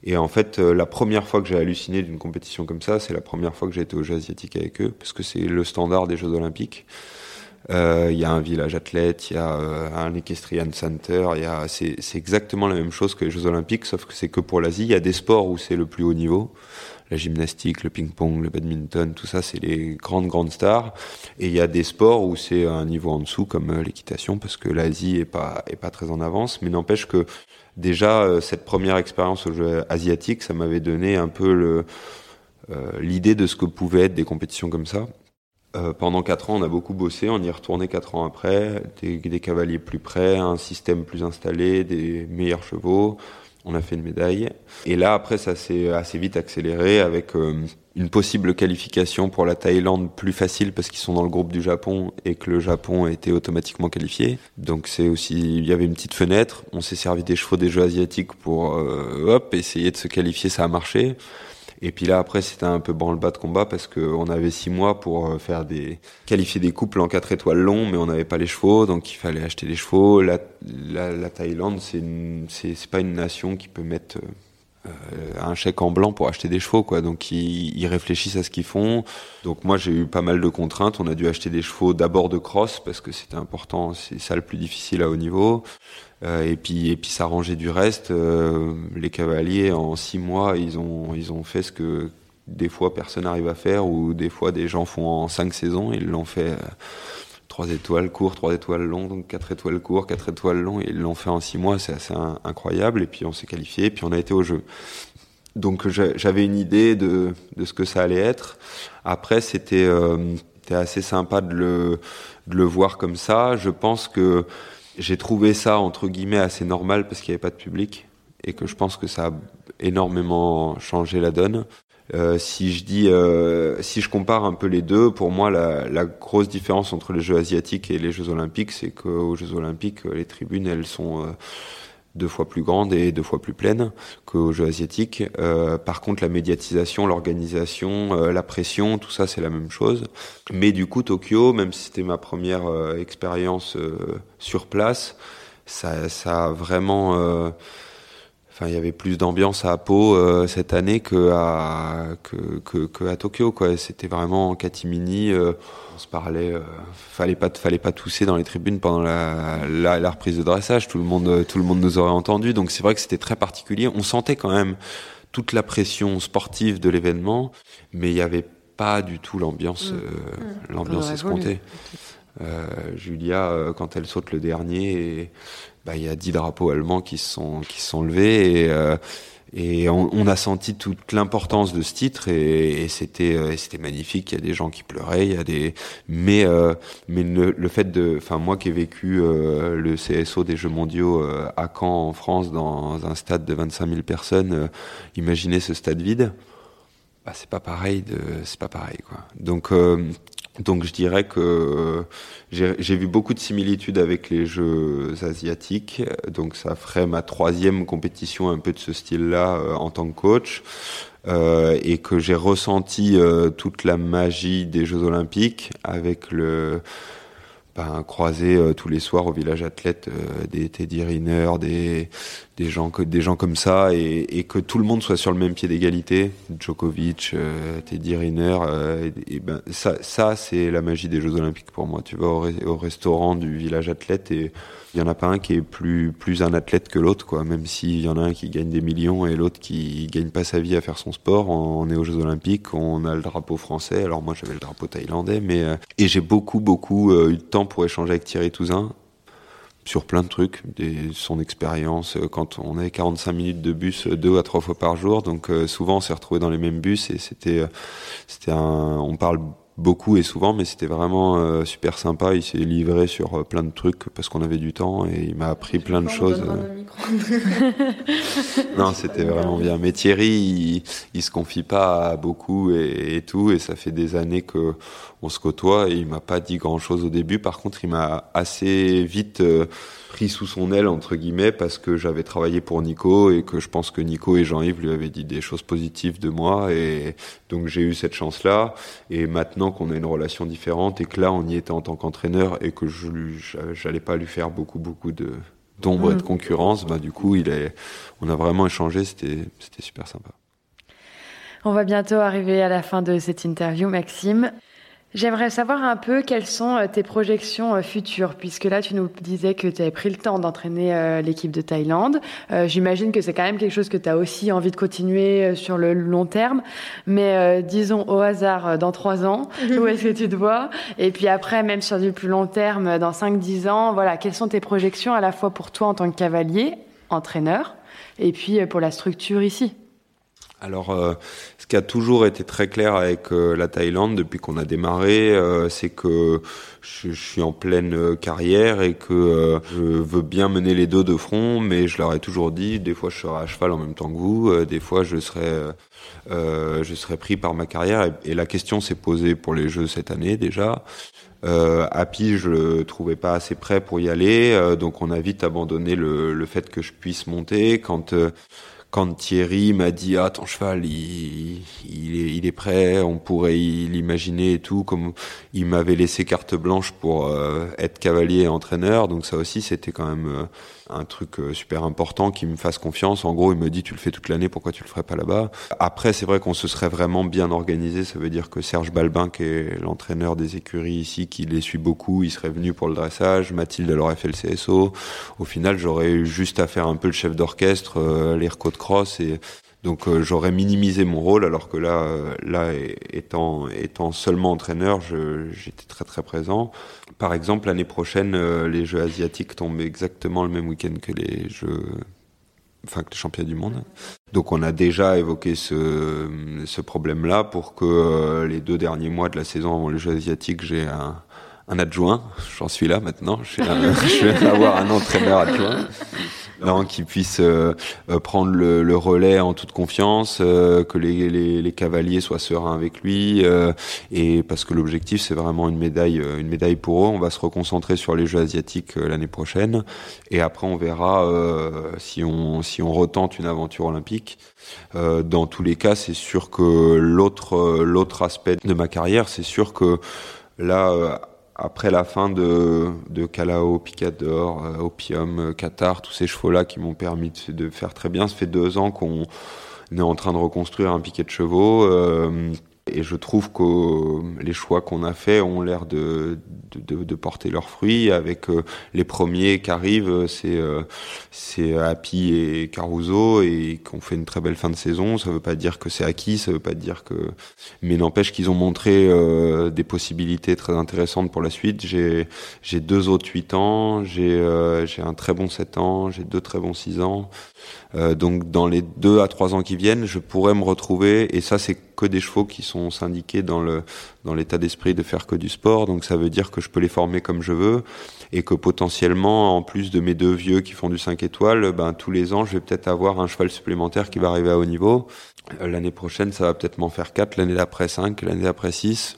Speaker 4: Et en fait, euh, la première fois que j'ai halluciné d'une compétition comme ça, c'est la première fois que j'ai été aux Jeux asiatiques avec eux, parce que c'est le standard des Jeux olympiques. Euh, il y a un village athlète, il y a un equestrian center, il y a c'est exactement la même chose que les Jeux olympiques, sauf que c'est que pour l'Asie. Il y a des sports où c'est le plus haut niveau la gymnastique, le ping-pong, le badminton, tout ça, c'est les grandes, grandes stars. Et il y a des sports où c'est un niveau en dessous, comme euh, l'équitation, parce que l'Asie est pas, est pas très en avance. Mais n'empêche que déjà, euh, cette première expérience au jeu asiatique, ça m'avait donné un peu euh, l'idée de ce que pouvaient être des compétitions comme ça. Pendant quatre ans, on a beaucoup bossé, on y est retourné quatre ans après, des, des cavaliers plus près, un système plus installé, des meilleurs chevaux, on a fait une médaille. Et là, après, ça s'est assez vite accéléré avec euh, une possible qualification pour la Thaïlande plus facile parce qu'ils sont dans le groupe du Japon et que le Japon était automatiquement qualifié. Donc c'est aussi, il y avait une petite fenêtre. On s'est servi des chevaux des Jeux asiatiques pour, euh, hop, essayer de se qualifier. Ça a marché. Et puis là, après, c'était un peu branle-bas de combat parce qu'on avait six mois pour euh, faire des qualifier des couples en quatre étoiles longs, mais on n'avait pas les chevaux, donc il fallait acheter des chevaux. La, la, la Thaïlande, c'est c'est pas une nation qui peut mettre euh, un chèque en blanc pour acheter des chevaux, quoi. Donc ils, ils réfléchissent à ce qu'ils font. Donc moi, j'ai eu pas mal de contraintes. On a dû acheter des chevaux d'abord de cross parce que c'était important. C'est ça le plus difficile à haut niveau. Euh, et puis et puis s'arranger du reste. Euh, les cavaliers en six mois, ils ont ils ont fait ce que des fois personne n'arrive à faire ou des fois des gens font en cinq saisons. Ils l'ont fait euh, trois étoiles court, trois étoiles long, donc quatre étoiles court, quatre étoiles long. Et ils l'ont fait en six mois, c'est assez incroyable. Et puis on s'est qualifié, et puis on a été au jeu. Donc j'avais une idée de, de ce que ça allait être. Après, c'était euh, assez sympa de le, de le voir comme ça. Je pense que j'ai trouvé ça entre guillemets assez normal parce qu'il n'y avait pas de public et que je pense que ça a énormément changé la donne. Euh, si je dis, euh, si je compare un peu les deux, pour moi, la, la, grosse différence entre les Jeux asiatiques et les Jeux olympiques, c'est qu'aux Jeux olympiques, les tribunes, elles sont euh, deux fois plus grande et deux fois plus pleine qu'aux Jeux asiatiques. Euh, par contre, la médiatisation, l'organisation, euh, la pression, tout ça, c'est la même chose. Mais du coup, Tokyo, même si c'était ma première euh, expérience sur place, ça, ça a vraiment Enfin, il y avait plus d'ambiance à Pau euh, cette année que à que, que, que à Tokyo quoi. C'était vraiment en catimini. Euh, on se parlait. Euh, fallait pas fallait pas tousser dans les tribunes pendant la, la, la, reprise de dressage. Tout le monde tout le monde nous aurait entendu. Donc c'est vrai que c'était très particulier. On sentait quand même toute la pression sportive de l'événement, mais il n'y avait pas du tout l'ambiance mmh. Mmh. l'ambiance escomptée. Julia, quand elle saute le dernier. Et, bah, y a dix drapeaux allemands qui sont qui sont levés et euh, et on, a senti toute l'importance de ce titre et, et c'était euh, c'était magnifique. Il y a des gens qui pleuraient, il y a des mais euh, mais le, fait de, enfin moi qui ai vécu euh, le CSO des Jeux Mondiaux à Caen en France dans un stade de 25 000 personnes, imaginez ce stade vide. Bah, c'est pas pareil de c'est pas pareil quoi. Donc donc je dirais que j'ai vu beaucoup de similitudes avec les Jeux asiatiques. Donc ça ferait ma troisième compétition un peu de ce style-là euh, en tant que coach. Euh, et que j'ai ressenti euh, toute la magie des Jeux olympiques avec le ben, croiser tous les soirs au village athlète des Teddy Riner, des, des gens que des gens comme ça et, et, que tout le monde soit sur le même pied d'égalité. Djokovic euh, Teddy Riner euh, et, ben ça ça c'est la magie des Jeux Olympiques pour moi tu vas au, au, restaurant du village athlète et il y en a pas un qui est plus plus un athlète que l'autre quoi même s'il y en a un qui gagne des millions et l'autre qui gagne pas sa vie à faire son sport on, est aux Jeux Olympiques on a le drapeau français alors moi j'avais le drapeau thaïlandais mais euh, et j'ai beaucoup beaucoup eu de temps pour échanger avec Thierry Touzin sur plein de trucs, des, son expérience. Quand on avait 45 minutes de bus deux à trois fois par jour, donc euh, souvent on s'est retrouvé dans les mêmes bus et c'était, c'était un, on parle beaucoup et souvent, mais c'était vraiment euh, super sympa. Il s'est livré sur euh, plein de trucs parce qu'on avait du temps et il m'a appris plein de choses. [LAUGHS] non, c'était vraiment bien. Mais Thierry, il, il se confie pas à beaucoup et, et, tout, et ça fait des années que on se côtoie et il m'a pas dit grand chose au début. Par contre, il m'a assez vite euh, pris sous son aile entre guillemets parce que j'avais travaillé pour Nico et que je pense que Nico et Jean-Yves lui avaient dit des choses positives de moi et donc j'ai eu cette chance là et maintenant qu'on a une relation différente et que là on y était en tant qu'entraîneur et que je j'allais pas lui faire beaucoup beaucoup de d'ombre mmh. et de concurrence bah du coup il est on a vraiment échangé c'était super sympa
Speaker 2: on va bientôt arriver à la fin de cette interview Maxime J'aimerais savoir un peu quelles sont euh, tes projections euh, futures, puisque là tu nous disais que tu avais pris le temps d'entraîner euh, l'équipe de Thaïlande. J'imagine que c'est quand même quelque chose que tu as aussi envie de continuer sur le long terme, mais disons au hasard dans trois ans, [LAUGHS] où est-ce que tu te vois? Et puis après, même sur du plus long terme, dans 5-10 ans, voilà, quelles sont tes projections à la fois pour toi en tant que cavalier, entraîneur, et puis pour la structure ici?
Speaker 4: Alors, euh, ce qui a toujours été très clair avec euh, la Thaïlande depuis qu'on a démarré, euh, c'est que je, suis en pleine carrière et que je veux bien mener les deux de front, mais je leur ai toujours dit, des fois je serai à cheval en même temps que vous, des fois je serai, je serai pris par ma carrière. Et, la question s'est posée pour les Jeux cette année déjà. Euh, Happy, je le trouvais pas assez prêt pour y aller, donc on a vite abandonné le, le fait que je puisse monter. Quand quand Thierry m'a dit ah ton cheval il, est, il est prêt, on pourrait l'imaginer et tout, comme il m'avait laissé carte blanche pour euh, être cavalier et entraîneur, donc ça aussi c'était quand même euh, un truc euh, super important qui me fasse confiance. En gros, il me dit tu le fais toute l'année, pourquoi tu le ferais pas là-bas? Après, c'est vrai qu'on se serait vraiment bien organisé. Ça veut dire que Serge Balbin, qui est l'entraîneur des écuries ici, qui les suit beaucoup, il serait venu pour le dressage. Mathilde, elle aurait fait le CSO. Au final, j'aurais eu juste à faire un peu le chef d'orchestre, euh, les de cross et donc euh, j'aurais minimisé mon rôle alors que là, euh, là étant, étant seulement entraîneur, j'étais très très présent. Par exemple, l'année prochaine, euh, les Jeux asiatiques tombent exactement le même week-end que les Jeux, enfin que les championnats du monde. Donc on a déjà évoqué ce, ce problème-là pour que les deux derniers mois de la saison avant les Jeux asiatiques, j'ai un, un adjoint. J'en suis là maintenant. [LAUGHS] Je vais avoir un entraîneur adjoint non, qui puisse euh, euh, prendre le, le, relais en toute confiance, euh, que les, les, les, cavaliers soient sereins avec lui, euh, et parce que l'objectif c'est vraiment une médaille, euh, une médaille pour eux. On va se reconcentrer sur les Jeux asiatiques l'année prochaine, et après on verra si on si on retente une aventure olympique. dans tous les cas, c'est sûr que l'autre l'autre aspect de ma carrière, c'est sûr que là après la fin de, de Calao, Picador, euh, Opium, euh, Qatar, tous ces chevaux-là qui m'ont permis de, faire très bien. Ça fait deux ans qu'on est en train de reconstruire un piquet de chevaux. Euh, et je trouve que les choix qu'on a faits ont l'air de, porter leurs fruits. Avec euh, les premiers qui arrivent, c'est euh, c'est Happy et Caruso et qu'on fait une très belle fin de saison. Ça veut pas dire que c'est acquis, ça veut pas dire que, mais n'empêche qu'ils ont montré euh, des possibilités très intéressantes pour la suite. J'ai deux autres 8 ans, j'ai j'ai un très bon 7 ans, j'ai deux très bons 6 ans. Euh, donc dans les deux à trois ans qui viennent, je pourrais me retrouver, et ça c'est que des chevaux qui sont syndiqués dans le dans l'état d'esprit de faire que du sport, donc ça veut dire que je peux les former comme je veux, et que potentiellement, en plus de mes deux vieux qui font du 5 étoiles, ben tous les ans je vais peut-être avoir un cheval supplémentaire qui va arriver à haut niveau. Euh, l'année prochaine, ça va peut-être m'en faire quatre, l'année d'après 5, l'année d'après 6.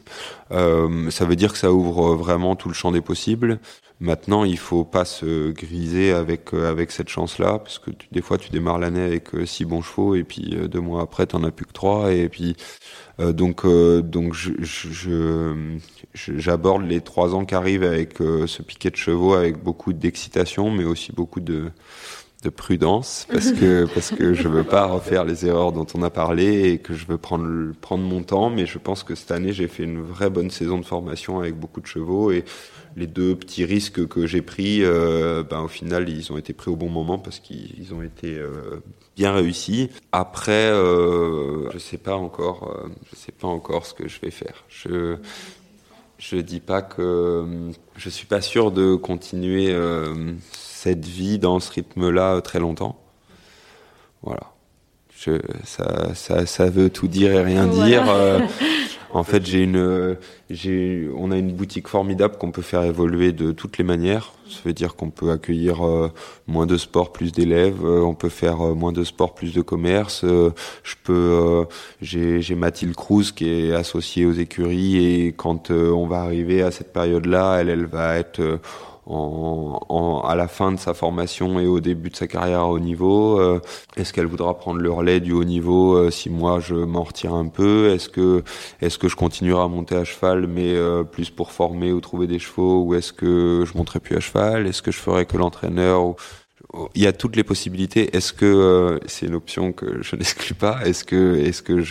Speaker 4: Euh, ça veut dire que ça ouvre vraiment tout le champ des possibles. Maintenant, il faut pas se griser avec euh, avec cette chance-là, parce que tu, des fois tu démarres l'année avec euh, six bons chevaux et puis euh, deux mois après t'en as plus que trois et puis euh, donc donc je, j'aborde les trois ans qui arrivent avec ce piquet de chevaux avec beaucoup d'excitation, mais aussi beaucoup de de prudence parce que [LAUGHS] parce que je veux pas refaire les erreurs dont on a parlé et que je veux prendre prendre mon temps mais je pense que cette année j'ai fait une vraie bonne saison de formation avec beaucoup de chevaux et les deux petits risques que j'ai pris euh, ben au final ils ont été pris au bon moment parce qu'ils ont été euh, bien réussis. Après euh, je sais pas encore euh, je sais pas encore ce que je vais faire. Je je dis pas que je suis pas sûr de continuer euh, cette vie dans ce rythme-là très longtemps. Voilà. Je, ça, ça, ça veut tout dire et rien
Speaker 1: Voilà.
Speaker 4: dire. Euh, [LAUGHS] en fait, j'ai une, j'ai, on a une boutique formidable qu'on peut faire évoluer de toutes les manières. Ça veut dire qu'on peut accueillir euh, moins de sport, plus d'élèves. euh, on peut faire euh, moins de sport, plus de commerce. je peux, j'ai, j'ai Mathilde Cruz qui est associée aux écuries et quand on va arriver à cette période-là, elle, elle va être à la fin de sa formation et au début de sa carrière à haut niveau euh, Est-ce qu'elle voudra prendre le relais du haut niveau euh, si moi je m'en retire un peu? Est-ce que est-ce que je continuerai à monter à cheval mais euh, plus pour former ou trouver des chevaux ou est-ce que je monterai plus à cheval? Est-ce que je ferai que l'entraîneur il y a toutes les possibilités. Est-ce que euh, c'est une option que je [LAUGHS] n'exclus pas? Est-ce que est-ce que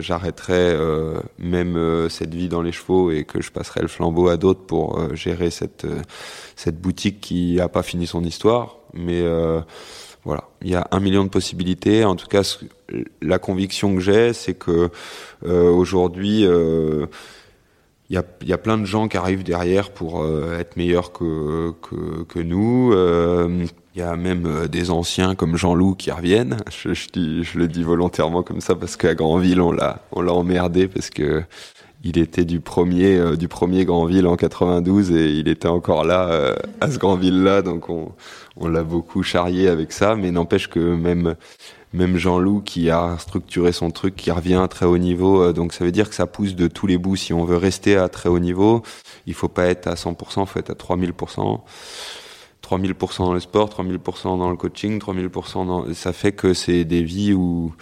Speaker 4: j'arrêterai euh, même euh, cette vie dans les chevaux et que je passerai le flambeau à d'autres pour euh, gérer cette euh, cette boutique qui a pas fini son histoire? Mais euh, voilà, il y a un million de possibilités. En tout cas, la conviction que j'ai, c'est que aujourd'hui. Euh, il y a, y a plein de gens qui arrivent derrière pour euh, être meilleurs que, que, que nous. Euh, il y a même euh, des anciens comme Jean-Loup qui reviennent. Je, je, dis, je le dis volontairement comme ça parce qu'à Granville, on l'a, on l'a emmerdé parce que il était du premier, euh, du premier Granville en 92 et il était encore là euh, à ce Granville-là. Donc on, on l'a beaucoup charrié avec ça. Mais n'empêche que même même Jean-Loup qui a structuré son truc, qui revient à très haut niveau. euh, Donc ça veut dire que ça pousse de tous les bouts. Si on veut rester à très haut niveau, il faut pas être à 100%, il faut être à 3000%. 3000% dans le sport, 3000% dans le coaching, 3000% dans... Ça fait que c'est des vies où,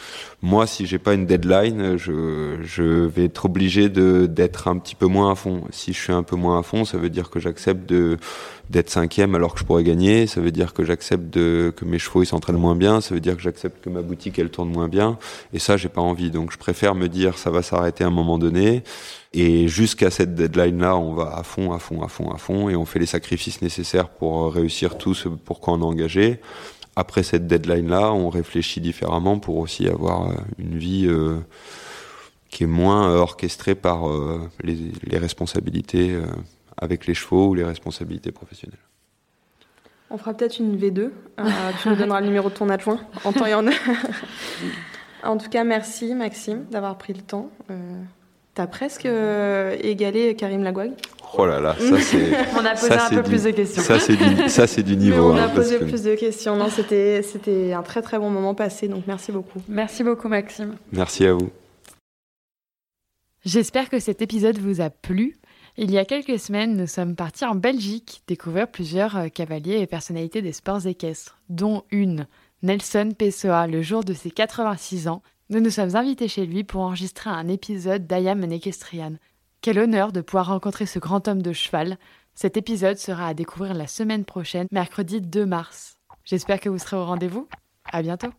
Speaker 4: moi, si j'ai pas une deadline, je, je vais être obligé de, d'être un petit peu moins à fond. Si je suis un peu moins à fond, ça veut dire que j'accepte de, d'être cinquième alors que je pourrais gagner. Ça veut dire que j'accepte de, que mes chevaux ils s'entraînent moins bien. Ça veut dire que j'accepte que ma boutique elle tourne moins bien. Et ça, j'ai pas envie. Donc, je préfère me dire ça va s'arrêter à un moment donné. Et jusqu'à cette deadline-là, on va à fond, à fond, à fond, à fond, et on fait les sacrifices nécessaires pour euh, réussir tout ce pourquoi on est engagé. Après cette deadline-là, on réfléchit différemment pour aussi avoir euh, une vie euh, qui est moins euh, orchestrée par euh, les, les responsabilités euh, avec les chevaux ou les responsabilités professionnelles.
Speaker 1: On fera peut-être une V2. Euh, tu nous donneras le numéro de ton adjoint en temps et en heure. en tout cas, merci Maxime d'avoir pris le temps. T'as presque euh, égalé Karim Lagouag.
Speaker 4: Oh là là, ça c'est. [LAUGHS]
Speaker 1: On a posé
Speaker 4: ça,
Speaker 1: un peu
Speaker 4: du-
Speaker 1: plus de questions.
Speaker 4: Ça c'est du, ça
Speaker 1: Mais
Speaker 4: niveau.
Speaker 1: on a
Speaker 4: hein, parce
Speaker 1: posé
Speaker 4: que-
Speaker 1: plus de questions. Non, c'était c'était un très très bon moment passé. Donc merci beaucoup.
Speaker 2: Merci beaucoup Maxime.
Speaker 4: Merci à vous.
Speaker 2: J'espère que cet épisode vous a plu. Il y a quelques semaines, nous sommes partis en Belgique découvrir plusieurs euh, cavaliers et personnalités des sports équestres, dont une, Nelson Pessoa, le jour de ses 86 ans. Nous nous sommes invités chez lui pour enregistrer un épisode d'Ayam Equestrian. Quel honneur de pouvoir rencontrer ce grand homme de cheval. Cet épisode sera à découvrir la semaine prochaine, mercredi 2 mars. J'espère que vous serez au rendez-vous. À bientôt.